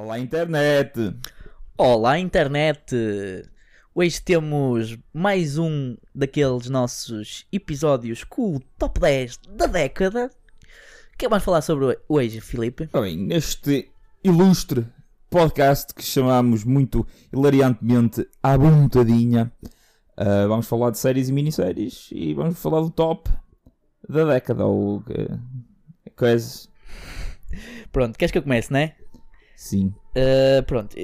Olá, internet! Olá, internet! Hoje temos mais um daqueles nossos episódios com o top 10 da década. O que é que falar sobre hoje, Filipe? Bem, neste ilustre podcast que chamamos muito hilariantemente à vontadinha, ah, vamos falar de séries e minisséries e vamos falar do top da década ou que- coisas. Pronto, queres que eu comece, né? Sim. Uh, pronto.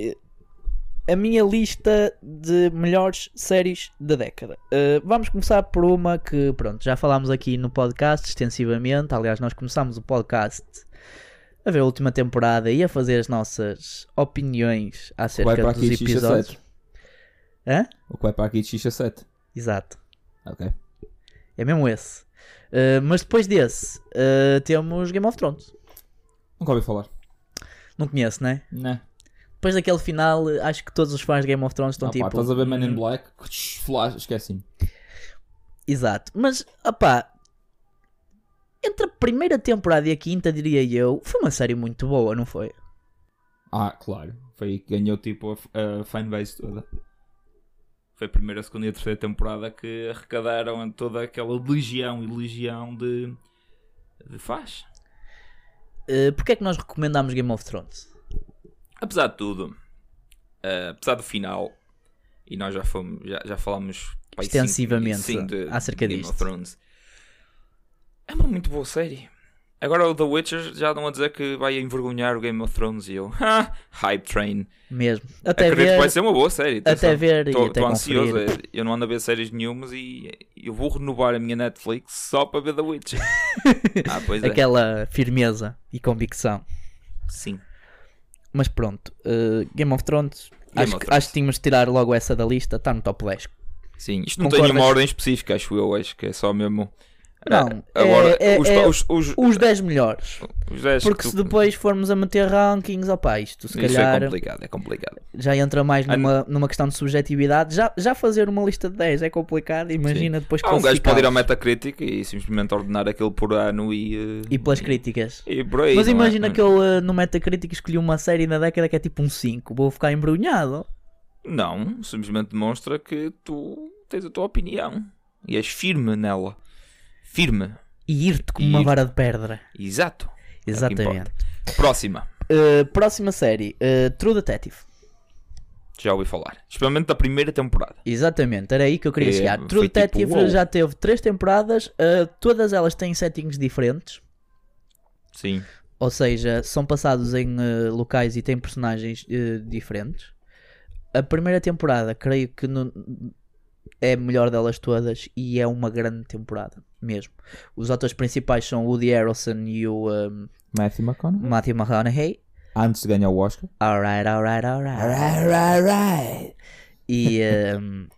A minha lista de melhores séries da década. Uh, vamos começar por uma que, pronto, já falámos aqui no podcast extensivamente. Aliás, nós começámos o podcast a ver a última temporada e a fazer as nossas opiniões acerca dos Xixa episódios. 7. Hã? O que vai para aqui de Xixa 7. Exato. Ok. É mesmo esse. Uh, mas depois desse, uh, temos Game of Thrones. Nunca ouvi falar. Não conheço, né? Né? Depois daquele final, acho que todos os fãs de Game of Thrones estão Ah, pá, tipo. estás a ver Man in "Hum, Black? Flash, esquece-me. Exato. Mas, opá, entre a primeira temporada e a quinta, diria eu, foi uma série muito boa, não foi? Ah, claro. Foi aí que ganhou tipo a, a fanbase toda. Foi a primeira, a segunda e a terceira temporada que arrecadaram toda aquela legião e legião de, de fãs. Uh, Porquê é que nós recomendámos Game of Thrones? apesar de tudo, eh, apesar do final, e nós já fomos, já, já falámos Extensivamente sim, de- acerca de Game disto. of Thrones. É uma muito boa série. Agora o The Witcher já estão a dizer que vai envergonhar o Game of Thrones e eu, ah, hype train. Mesmo. Até Acredito que ver, vai ser uma boa série. até ver e Estou ansioso. conferir. Eu não ando a ver séries nenhumas e eu vou renovar a minha Netflix só para ver The Witcher. ah, pois é. Aquela firmeza e convicção. Sim. Mas pronto, uh, Game of Thrones, Game acho, of que, Thrones. acho que tínhamos de tirar logo essa da lista, está no top 10. Sim, isto não Concordas? tem uma ordem específica, acho eu. Acho que é só mesmo. Não, agora, é- é- os, é os, os, Os 10 melhores. os 10 Porque que se tu- depois formos a meter rankings, opá, isto se Isso calhar é complicado, é complicado. já entra mais numa, numa questão de subjetividade. Já, já fazer uma lista de 10 é complicado, imagina depois Ah, um gajo pode ir ao. Metacritic e simplesmente ordenar aquilo por ano e. eh, E pelas críticas. E por aí. Mas é? imagina que eu uh, no Metacritic escolhi uma série na década que é tipo um 5, vou ficar embrulhado. Não, simplesmente demonstra que tu tens a tua opinião e és firme nela. Firme. E ir-te como uma ir-te. vara de pedra. Exato. É Exatamente. Próxima. Uh, próxima série, uh, True Detective. Já ouvi falar. Especialmente da primeira temporada. Exatamente, era aí que eu queria É, chegar. True tipo, Detective uou. já teve 3 temporadas, uh, todas elas têm settings diferentes. Sim. Ou seja, são passados em locais e têm personagens diferentes. A primeira temporada, creio que no- é a melhor delas todas e é uma grande temporada, mesmo. Os atores principais são o Woody Harrelson e o um, Matthew McConaughey. Matthew McConaughey. Antes de ganhar o Oscar. Alright, alright, alright. right, right. E um,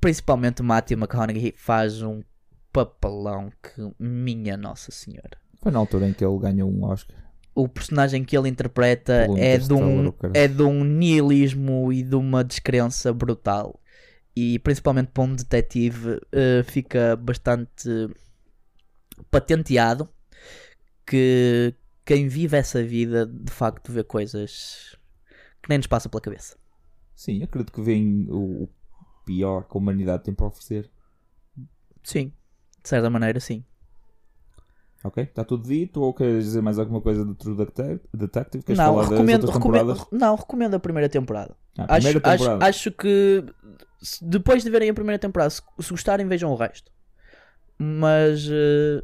principalmente o Matthew McConaughey faz um papelão que, minha Nossa Senhora. Foi na altura em que ele ganhou um Oscar. o personagem que ele interpreta é de, um, é de um nihilismo e de uma descrença brutal. E principalmente para um detetive eh, fica bastante patenteado que quem vive essa vida de facto vê coisas que nem nos passa pela cabeça. Sim, acredito que vem o pior que a humanidade tem para oferecer. Sim, de certa maneira, sim. Ok? Está tudo dito? Ou queres dizer mais alguma coisa do True Detective? Queres Não falar recomendo, das recomendo, não, recomendo a primeira temporada. Ah, Acho, acho, acho que depois de verem a primeira temporada, se, se gostarem, vejam o resto. Mas eh,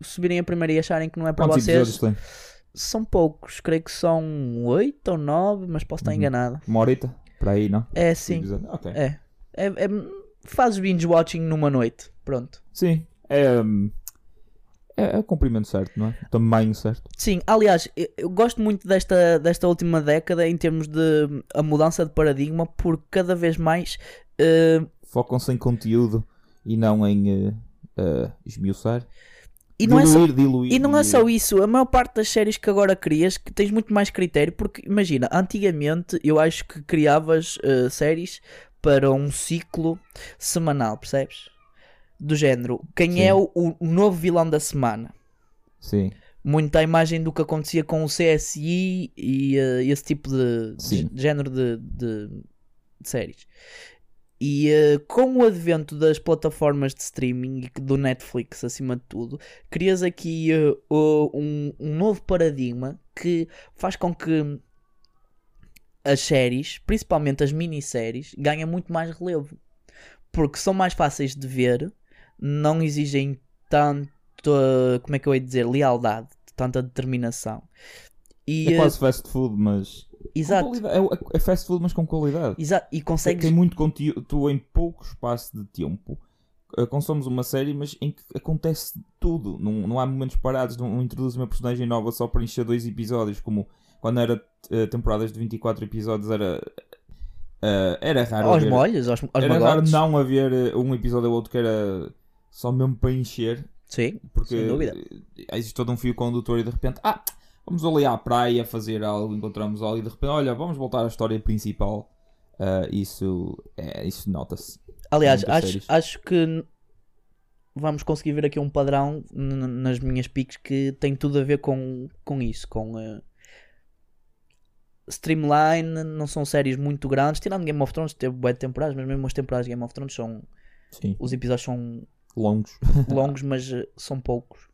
se virem a primeira e acharem que não é para Quantos vocês, são poucos. Creio que são oito ou nove, mas posso estar Uhum. enganado. Uma horita? Para aí, não? É sim, Episódio. Ok. é. é, é fazes binge watching numa noite. Pronto. Sim. É, hum, é, é o comprimento certo, não é? O tamanho certo. Sim, aliás, eu, gosto muito desta, desta última década em termos de a mudança de paradigma, porque cada vez mais eh, Focam-se em conteúdo e não em eh, eh, esmiuçar. e não é só diluir, diluir. E não é diluir. só isso, a maior parte das séries que agora crias que tens muito mais critério, porque imagina, antigamente eu acho que criavas eh, séries para um ciclo semanal, percebes? Do género, quem Sim. é o, o novo vilão da semana? Sim. muito à imagem do que acontecia com o CSI e eh, esse tipo de, de género de, de- de séries. E eh, com o advento das plataformas de streaming e do Netflix acima de tudo, crias aqui o- um, um novo paradigma que faz com que as séries, principalmente as minisséries, ganhem muito mais relevo. Porque são mais fáceis de ver, não exigem tanto, eh, como é que eu ia dizer, lealdade, tanta determinação. E, É eh, quase fast food, mas. exato. É, é fast food, mas com qualidade. exato, e consegues Tem muito conteúdo. Tu, em pouco espaço de tempo, eh, consomes uma série, mas em que acontece tudo. Não, não há momentos parados. Não, não introduz uma personagem nova só para encher dois episódios. Como quando era eh, temporadas de 24 episódios, era. eh, era raro. aos haver- molhos, aos, aos era raro não haver eh, um episódio ou outro que era só mesmo para encher. Sim, Porque sem dúvida. existe todo um fio condutor e de repente, ah, vamos ali à praia fazer algo, encontramos algo e de repente, olha, vamos voltar à história principal. Ah, isso é, isso nota-se. Aliás, acho, séries. acho que vamos conseguir ver aqui um padrão nas minhas piques que tem tudo a ver com, com isso, com eh, Streamline, não são séries muito grandes, tirando Game of Thrones, teve de temporadas, mas mesmo as temporadas de Game of Thrones são. Sim. Os episódios são Longos. longos, mas eh, são poucos.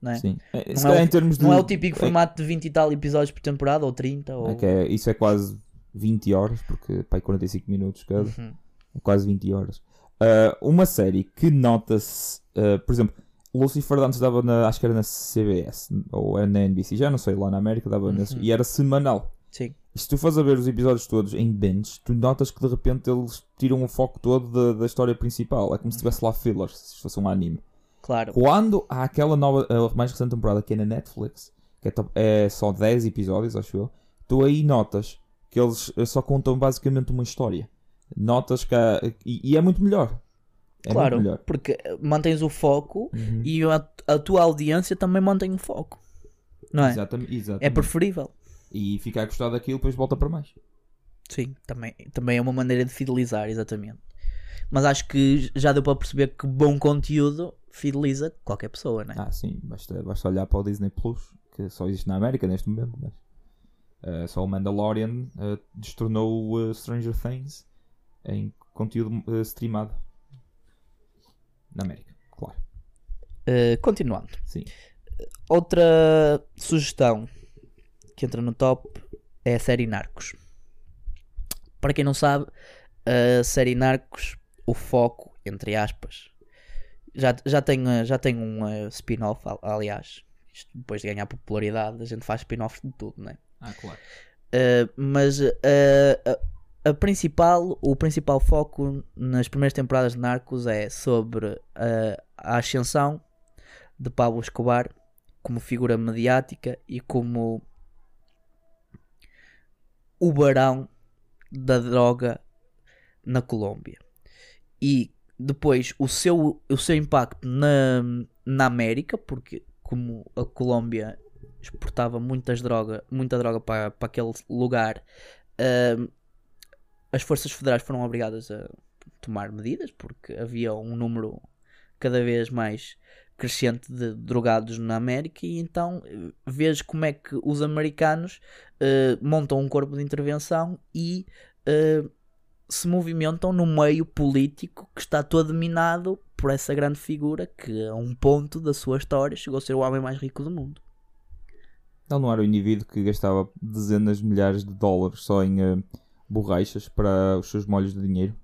Não é? Sim. É, Não é calhar o- termos de. Não é o típico é- formato de 20 e tal episódios por temporada, ou 30, ou. é que é- isso é quase 20 horas, porque pai 45 minutos cada. Uhum. É quase 20 horas. Ah, uma série que nota-se, ah, por exemplo, Lucifer antes dava na, acho que era na CBS ou era na NBC, já não sei, lá na América dava nesse- Uhum. e era semanal. Sim, E se tu fores a ver os episódios todos em binge, tu notas que de repente eles tiram o foco todo da, da história principal. É como se tivesse lá fillers, se fosse um anime. claro. Quando há aquela nova, a mais recente temporada que é na Netflix, que é, top- é só 10 episódios, acho eu, tu aí notas que eles eh, só contam basicamente uma história. Notas que há, e, e é muito melhor. É claro, melhor. porque eh, mantens o foco Uhum. e a, a tua audiência também mantém o foco. Não é? Exatamente, exatamente. É preferível. E fica a gostar daquilo, depois volta para mais. Sim, também, também é uma maneira de fidelizar, exatamente. Mas acho que já deu para perceber que bom conteúdo fideliza qualquer pessoa, não é? Ah, sim, basta, basta olhar para o Disney Plus, que só existe na América neste momento, mas eh, só o Mandalorian eh, destornou o eh, Stranger Things em conteúdo eh, streamado na América, claro. Continuando. Sim. Outra sugestão que entra no top é a série Narcos. Para quem não sabe, a série Narcos, o foco, entre aspas, já, já tem, já tem um eh, spin-off, al- aliás. Isto depois de ganhar popularidade, a gente faz spin-off de tudo, né? Ah, claro. Uh, mas uh, a, a principal, o principal foco nas primeiras temporadas de Narcos é sobre uh, a ascensão de Pablo Escobar como figura mediática e como o barão da droga na Colômbia. E depois o seu, o seu impacto na, na América, porque como a Colômbia exportava muitas droga, muita droga para, para aquele lugar, ahm, as forças federais foram obrigadas a tomar medidas porque havia um número cada vez mais crescente de drogados na América e então eh, vês como é que os americanos eh, montam um corpo de intervenção e eh, se movimentam no meio político que está todo minado por essa grande figura que a um ponto da sua história chegou a ser o homem mais rico do mundo. Ele não era o indivíduo que gastava dezenas de milhares de dólares só em eh, borrachas para os seus molhos de dinheiro?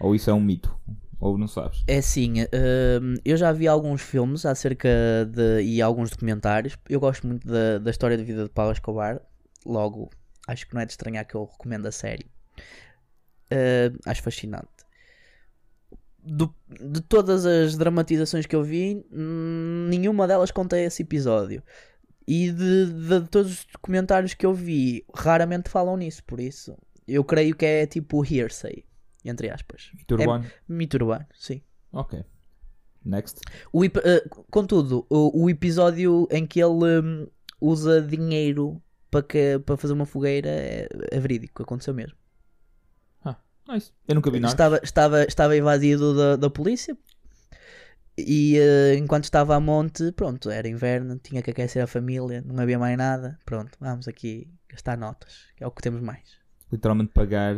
Ou isso é um mito? Ou não sabes? É assim, hum, eu já vi alguns filmes acerca de. e alguns documentários. Eu gosto muito da, da história de vida de Pablo Escobar. Logo, acho que não é de estranhar que eu recomendo a série. Hum, acho fascinante. Do- de todas as dramatizações que eu vi, hum, nenhuma delas conta esse episódio. E de, de todos os documentários que eu vi, raramente falam nisso. Por isso, eu creio que é tipo hearsay, entre aspas. Mito urbano? Mito urbano, sim. Ok. Next. O eh, contudo, o, o episódio em que ele hum, usa dinheiro para, que, para fazer uma fogueira é, é verídico, aconteceu mesmo. Ah, nice. Eu nunca vi nada. Estava, estava, estava invadido da, da polícia E eh, enquanto estava a monte, pronto, era inverno, tinha que aquecer a família, não havia mais nada. Pronto, vamos aqui gastar notas, que é o que temos mais. Literalmente pagar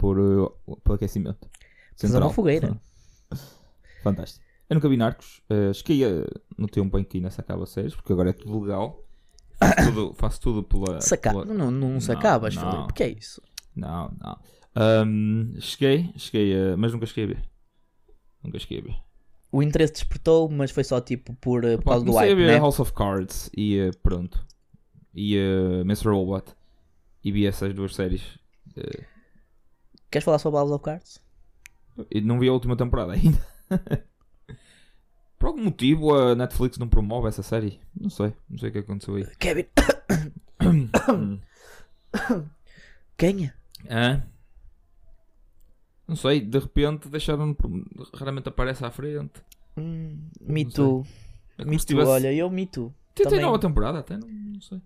por, uh, por aquecimento. Fazer uma fogueira. Fantástico. Eu nunca vi Narcos. Uh, no tempo em que ainda sacava séries, porque agora é tudo legal. Faço tudo, faço tudo pela. Saca... pela- Não, não, Não, sacavas, não. Filipe, que é isso? Não, não. Ahm, cheguei, cheguei a. Mas nunca cheguei a ver. Nunca cheguei a ver. O interesse despertou, mas foi só tipo por, eh, por causa do hype, a ver né? House of Cards e uh, pronto. E uh, Mr. Robot. E vi essas duas séries. Uh, Queres falar sobre House of Cards? e não vi a última temporada ainda. Por algum motivo a Netflix não promove essa série. Não sei. Não sei o que aconteceu aí. Kevin. Quem? Hã? Não sei, de repente deixaram raramente aparece à frente. Hum, me Too. É Me Too, tivesse- olha, eu Me Too. Tem, tem nova temporada até, não, não sei.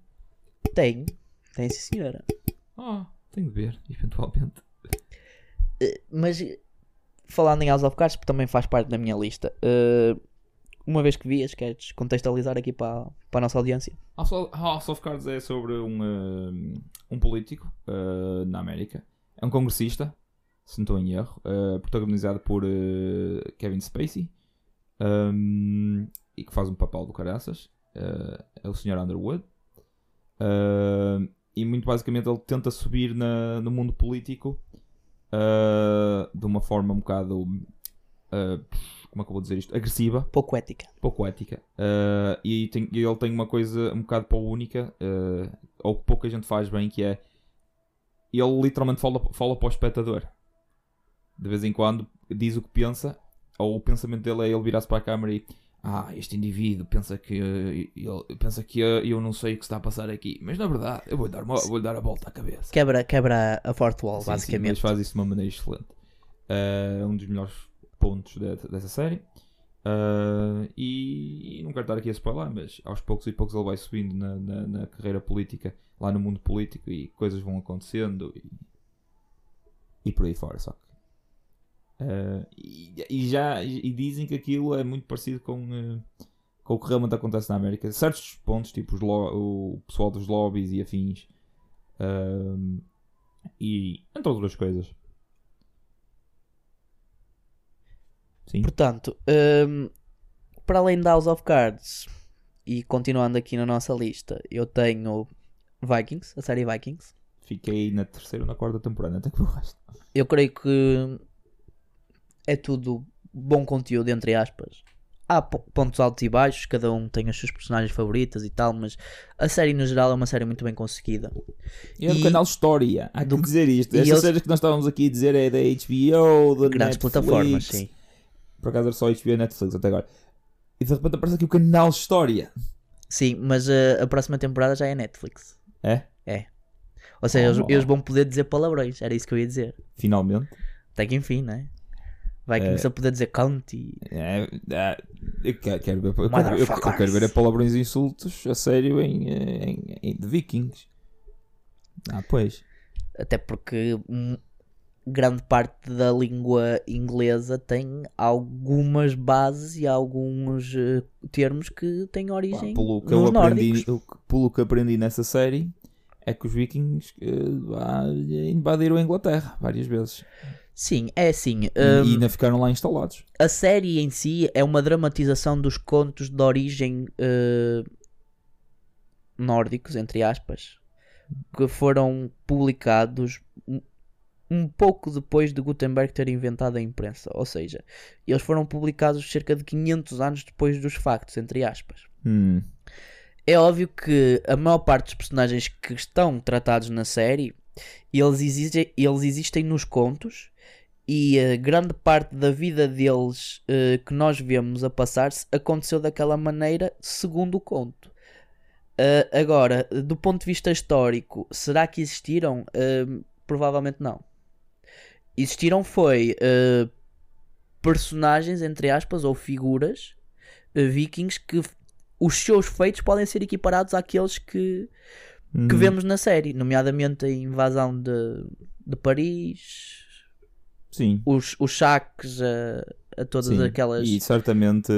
Tem. Tem, sim, senhora. Ah, tenho de ver, eventualmente. Eh, Mas eh, falando em House of Cards, porque também faz parte da minha lista. eh, uma vez que vias, queres contextualizar aqui para, para a nossa audiência? House of, Cards é sobre um, um, político uh, na América. É um congressista, se não estou em erro, uh, protagonizado por uh, Kevin Spacey. um, e que faz um papel do caraças. É o Sr. Underwood. E muito basicamente ele tenta subir na- no mundo político uh, de uma forma um bocado. uh, como é que eu vou dizer isto? Agressiva Pouco ética. pouco ética. Uh, e tem- ele tem uma coisa um bocado para única, uh, ou que pouca gente faz bem, que é ele literalmente fala, fala para o espectador. De vez em quando diz o que pensa, ou o pensamento dele é ele virar-se para a câmara e ah, este indivíduo pensa que ele pensa que eu não sei o que está a passar aqui, mas na verdade eu vou dar, uma, vou dar a volta à cabeça. Quebra, quebra a fourth wall, Sim, sim, basicamente. mas faz isso de uma maneira excelente. Uh, um dos melhores pontos de- dessa série. Uh, e, e não quero estar aqui a spoiler, mas aos poucos e poucos ele vai subindo na, na- na carreira política, lá no mundo político, e coisas vão acontecendo e, e por aí fora. Só que, uh, e, e já e dizem que aquilo é muito parecido com, uh, com o que realmente acontece na América. Certos pontos, tipo o pessoal dos lobbies e afins. Um, e entre outras coisas. Sim. Portanto, hum, para além de House of Cards e continuando aqui na nossa lista, eu tenho Vikings, a série Vikings. Fiquei na terceira ou na quarta temporada, até que o resto. Eu creio que é tudo bom conteúdo, entre aspas. Há po- pontos altos e baixos, cada um tem as suas personagens favoritas e tal, mas a série no geral é uma série muito bem conseguida. E é do E- canal História. Há que do- dizer isto. Estas eles- séries que nós estávamos aqui a dizer é da HBO, da Grandes Netflix. plataformas, sim. Por acaso era só HBO e Netflix até agora. E de repente aparece aqui o canal História. Sim, mas uh, a próxima temporada já é Netflix. É? Ou seja, eles, Oh. eles vão poder dizer palavrões, era isso que eu ia dizer. Finalmente. Até que enfim, né? Vikings a poder dizer county. É, é, eu quero, ver, eu, quero, eu- eu quero ver a palavrões e insultos a sério em, eh, em, em de Vikings. Ah, pois. Até porque hum, grande parte da língua inglesa tem algumas bases e alguns eh, termos que têm Pá, origem pelo que nos eu aprendi, eu- pelo que aprendi nessa série é que os vikings eh, ah, invadiram a Inglaterra várias vezes Sim, é assim. E- hum, e ainda ficaram lá instalados. a série em si é uma dramatização dos contos de origem eh, nórdicos, entre aspas, que foram publicados um- um pouco depois de Gutenberg ter inventado a imprensa. Ou seja, eles foram publicados cerca de 500 anos depois dos factos, entre aspas. Hum, É óbvio que a maior parte dos personagens que estão tratados na série, eles existem, eles existem nos contos e a grande parte da vida deles eh, que nós vemos a passar-se aconteceu daquela maneira segundo o conto. Eh, agora, do ponto de vista histórico, será que existiram? Eh, provavelmente não. Existiram foi personagens, entre aspas, ou figuras vikings que os seus feitos podem ser equiparados àqueles que, que hum. vemos na série, nomeadamente a invasão de, de Paris, Sim. os, os saques a, a todas Sim, aquelas. E certamente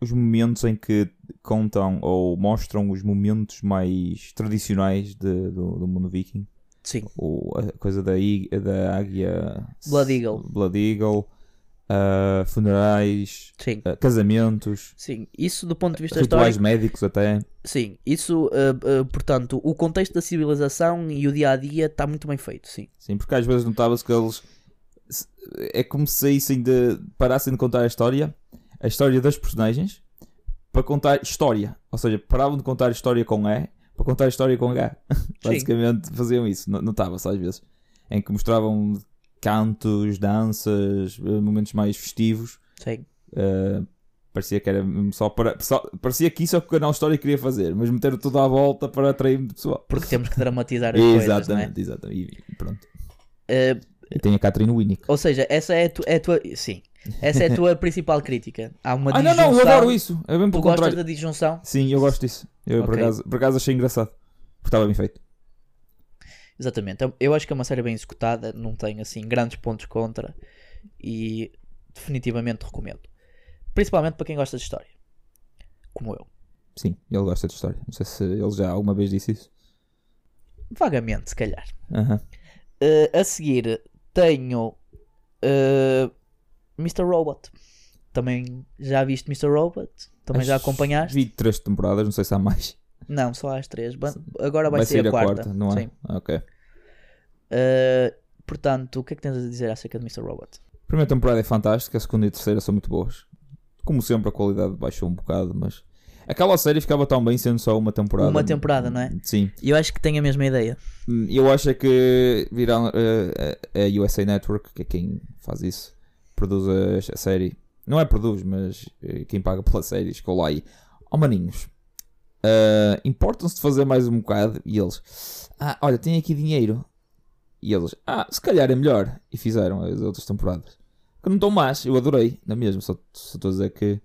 os momentos em que contam ou mostram os momentos mais tradicionais de- do, do mundo viking. Sim, O, a coisa da, da águia. Blood Eagle. Blood Eagle. Ah, funerais. ah, casamentos. sim. Isso do ponto de vista Rituais histórico. médicos até. Sim, isso, uh, uh, portanto, o contexto da civilização e o dia a dia está muito bem feito, sim. Sim, porque às vezes notava-se que eles é como se saíssem de parassem de contar a história, a história das personagens, para contar história. Ou seja, paravam de contar a história com E para contar a história com H. Basicamente faziam isso, no- notava-se às vezes. Em que mostravam cantos, danças, eh, momentos mais festivos. Sim, eh, parecia que era só para. só- parecia que isso é o que o canal História queria fazer, mas meter tudo à volta para atrair pessoal. porque temos que dramatizar as coisas, não é? Exatamente, exatamente. E pronto. Uh, E tem a Catherine Winnick. ou seja, essa é a, tu, é a tua. Sim, essa é a tua principal crítica. Há uma Ah, não, disjunção. não, eu adoro isso. É bem Tu gostas contrário. da disjunção? Sim, eu gosto disso. Eu por, Ok. acaso, por acaso achei engraçado. Porque estava bem feito. Exatamente. Eu- Eu acho que é uma série bem executada, não tem assim grandes pontos contra e definitivamente recomendo. Principalmente para quem gosta de história. Como eu. Sim, ele gosta de história. Não sei se ele já alguma vez disse isso. Vagamente, se calhar. Aham. Uh, a seguir tenho uh, Mr. Robot. Também já viste Mr. Robot? Também já Acho- acompanhaste? Vi três temporadas, não sei se há mais. Não, só às três. Agora vai, ser a quarta. não é? Sim. Ok. Uh, portanto, o que é que tens a dizer acerca de Mr. Robot? A primeira temporada é fantástica, a segunda e a terceira são muito boas. Como sempre, a qualidade baixou um bocado, mas. Aquela série ficava tão bem sendo só uma temporada. Uma temporada, não é? Sim. E eu acho que tenho a mesma ideia. Hum, Eu acho é que viram eh, a USA Network, que é quem faz isso, produz a, série. Não é produz, mas eh, quem paga pela série, chegou lá e. Oh maninhos, eh, importam-se de fazer mais um bocado? E eles, ah, olha, tem aqui dinheiro. E eles, ah, se calhar é melhor. E fizeram as outras temporadas. Que não estão más, eu adorei, não é mesmo? Só, só estou a dizer que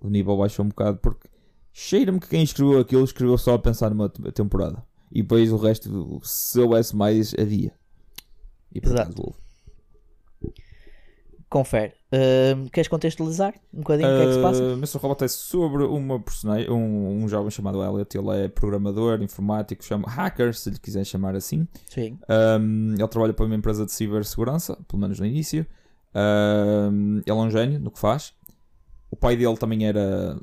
o nível baixou um bocado porque cheira-me que quem escreveu aquilo escreveu só a pensar numa te- temporada. E depois o resto, se houvesse mais, havia. E por Exato. houve. Confere. Uh, queres contextualizar um bocadinho o que é que se passa? Uh, Mr. Robot é sobre uma personagem, um, um jovem chamado Elliot. Ele é programador, informático, chama hacker, se lhe quiser chamar assim. Sim. Um, ele trabalha para uma empresa de cibersegurança, pelo menos no início. Um, ele é um gênio no que faz. O pai dele também era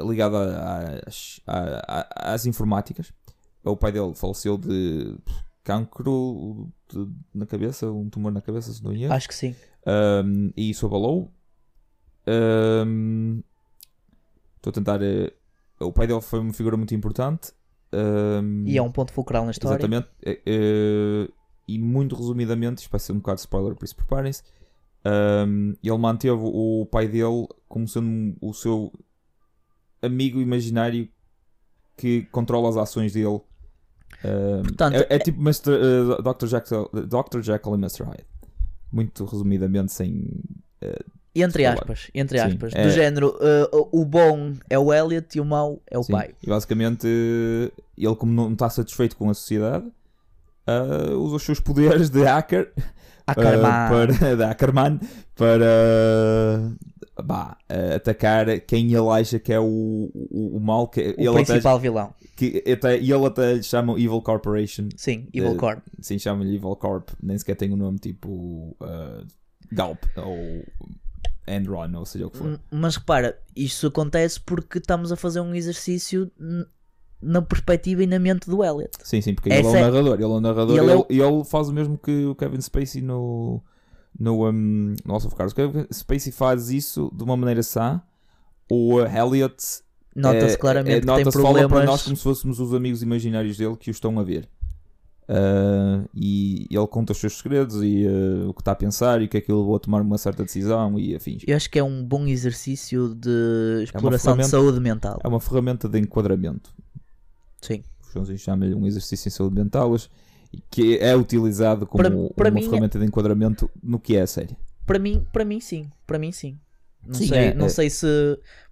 ligado às, a- às informáticas. O pai dele faleceu de cancro de- na cabeça, um tumor na cabeça, se não engano. Acho que sim. Um, e isso abalou. Um, Estou a tentar. eh, o pai dele foi uma figura muito importante. Um, E é um ponto fulcral na história. Exatamente. Eh, e muito resumidamente, isto vai ser um bocado de spoiler, por isso preparem-se. Ele manteve o pai dele como sendo o seu amigo imaginário que controla as ações dele. Portanto, é, é tipo Mr., eh, Dr. Jekyll, Dr. Jekyll e Mr. Hyde. Muito resumidamente, sem. Entre falar. aspas, entre Sim, aspas. é- Do género, uh, o bom é o Elliot e o mau é o Sim. pai. E basicamente, ele, como não está satisfeito com a sociedade, eh, usa os seus poderes de hacker A Uh, Karma. para, da Ackerman para bah, uh, atacar quem ele acha que é o, o, o mal que o ele até, principal vilão. que até, e ele até lhe chama Evil Corporation Sim, Evil Eh, Corp. sim, chama-lhe Evil Corp nem sequer tem um nome tipo uh, Galp ou Enron ou seja o que for M- Mas repara, isto acontece porque estamos a fazer um exercício na perspectiva e na mente do Elliot. sim, sim, porque ele é Essa um é- narrador ele é um narrador E ele ele, é o- ele faz o mesmo que o Kevin Spacey no no, um, no House of Cards o Kevin Spacey faz isso de uma maneira sã o uh, Elliot Nota-se É, claramente é, que tem nota-se, fala problemas. para nós como se fôssemos os amigos imaginários dele que o estão a ver. Ah, e ele conta os seus segredos e ah, o que está a pensar e o que é que ele levou a tomar uma certa decisão e afins. Eu acho que é um bom exercício de exploração de ferramenta- saúde mental. É uma ferramenta de enquadramento. Sim. Os Joãozinhos chamam-lhe um exercício em saúde mental e que é utilizado como Para- para uma é- ferramenta de enquadramento no que é a série. Para mim, para mim sim. Para mim sim. Não, Sim, sei, é- não é- sei se.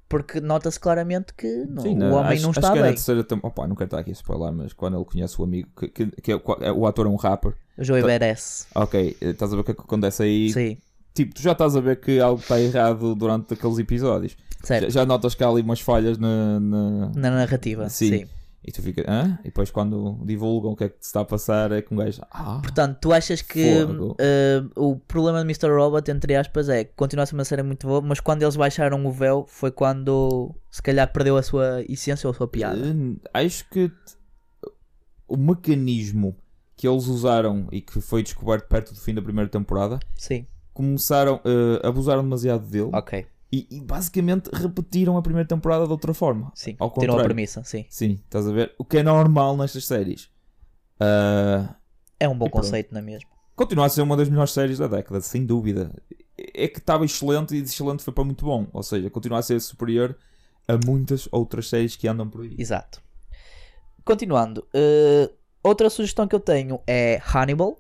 Porque nota-se claramente que não, Sim, o né? homem acho, não acho está que é bem. terceira Opa, não quero estar aqui a spoiler, mas quando ele conhece o amigo, que, que, que é- o ator é um rapper. Joey Tá- Beres. Ok, estás a ver o que é que acontece aí? Sim. tipo, tu já estás a ver que algo está errado durante aqueles episódios. Certo. Já, já notas que há ali umas falhas na. na- Na narrativa. Sim. Sim. E tu fica, hã? E depois quando divulgam o que é que se está a passar é que um gajo. Ah, Portanto, tu achas que eh, o problema de Mr. Robot, entre aspas, é que continua a ser uma série muito boa, mas quando eles baixaram o véu foi quando se calhar perdeu a sua essência ou a sua piada. Eh, acho que o mecanismo que eles usaram e que foi descoberto perto do fim da primeira temporada Sim, começaram, eh, abusaram demasiado dele ok. E, e basicamente repetiram a primeira temporada de outra forma. Sim, Ao tirou a contrário. premissa, sim. Sim, estás a ver? O que é normal nestas séries. Ah, É um bom E pronto. conceito, não é mesmo? continua a ser uma das melhores séries da década, sem dúvida. É que estava excelente e de excelente foi para muito bom. Ou seja, continua a ser superior a muitas outras séries que andam por aí. Exato. Continuando, eh, outra sugestão que eu tenho é Hannibal,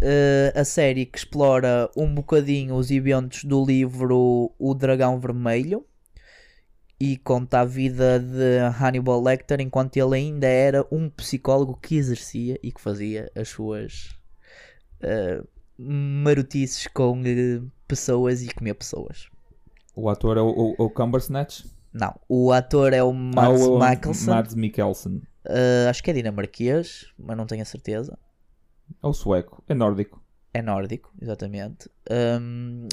eh, a série que explora um bocadinho os eventos do livro O Dragão Vermelho e conta a vida de Hannibal Lecter enquanto ele ainda era um psicólogo que exercia e que fazia as suas eh, marotices com eh, pessoas e comia pessoas. O ator é o, o, o Cumbersnatch. Não, o ator é o Mads Ah, o- Mikkelsen. Mads Mikkelsen. Uh, acho que é dinamarquês, mas não tenho a certeza. É o sueco. É nórdico. É nórdico, exatamente. Um,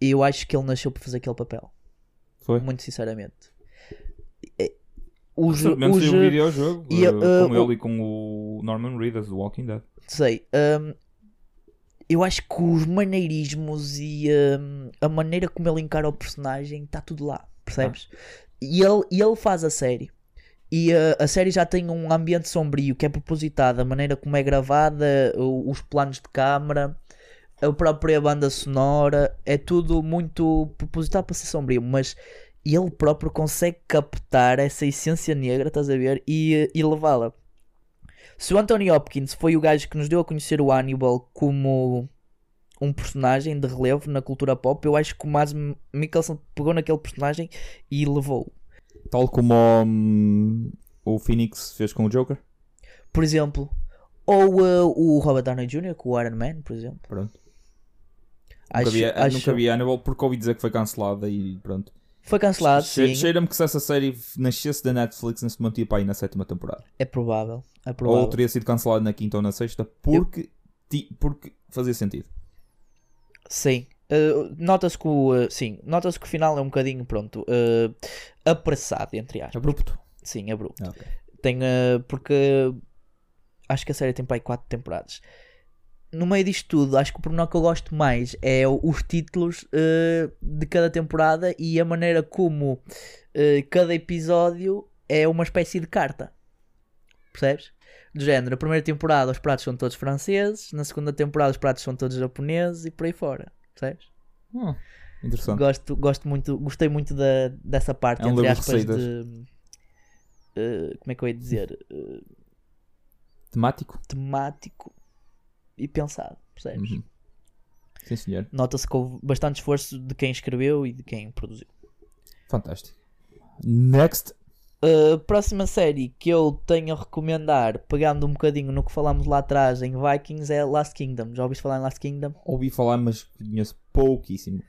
E eu acho que ele nasceu para fazer aquele papel, Foi? muito sinceramente. Os, Menos os, o videojogo e, uh, com o- ele e com o Norman Reedus do Walking Dead. sei, um, eu acho que os maneirismos e um, a maneira como ele encara o personagem está tudo lá, percebes? E, ele, e ele faz a série. E a série já tem um ambiente sombrio que é propositado, a maneira como é gravada, os planos de câmara, a própria banda sonora, é tudo muito propositado para ser sombrio, mas ele próprio consegue captar essa essência negra, estás a ver, e, e levá-la. Se o Anthony Hopkins foi o gajo que nos deu a conhecer o Hannibal como um personagem de relevo na cultura pop, eu acho que o Mads Mikkelsen pegou naquele personagem e levou. Tal como o, hum, o Phoenix fez com o Joker. Por exemplo, ou uh, o Robert Downey Jr. com o Iron Man, por exemplo. Pronto. Acho, nunca vi, acho- nunca vi Hannibal porque ouvi dizer que foi cancelada e pronto. Foi cancelado, Che- sim. Cheira-me que se essa série nascesse da Netflix neste momento ia para aí na sétima temporada. É provável. É provável. Ou teria sido cancelada na quinta ou na sexta porque, ti- porque fazia sentido. Sim. Uh, nota-se que o, uh, sim, nota-se que o final é um bocadinho, pronto, uh, apressado, entre aspas. Abrupto. Sim, abrupto. Ah, ok. Tem, porque acho que a série tem para aí 4 temporadas. No meio disto tudo, acho que o pormenor que eu gosto mais é os títulos de cada temporada e a maneira como cada episódio é uma espécie de carta. Percebes? Do género, na primeira temporada os pratos são todos franceses, na segunda temporada os pratos são todos japoneses e por aí fora. Percebes? Ah, interessante. Gosto, gosto muito, gostei muito da, dessa parte, É um entre aspas, de. eh, como é que eu ia dizer? Eh, Temático. temático e pensado, percebes? Uhum. Sim, senhor. Nota-se que houve bastante esforço de quem escreveu e de quem produziu. Fantástico. Next. Uh, próxima série que eu tenho a recomendar, pegando um bocadinho no que falámos lá atrás em Vikings, é Last Kingdom. Já ouviste falar em Last Kingdom? Ouvi falar, mas conheço pouquíssimo.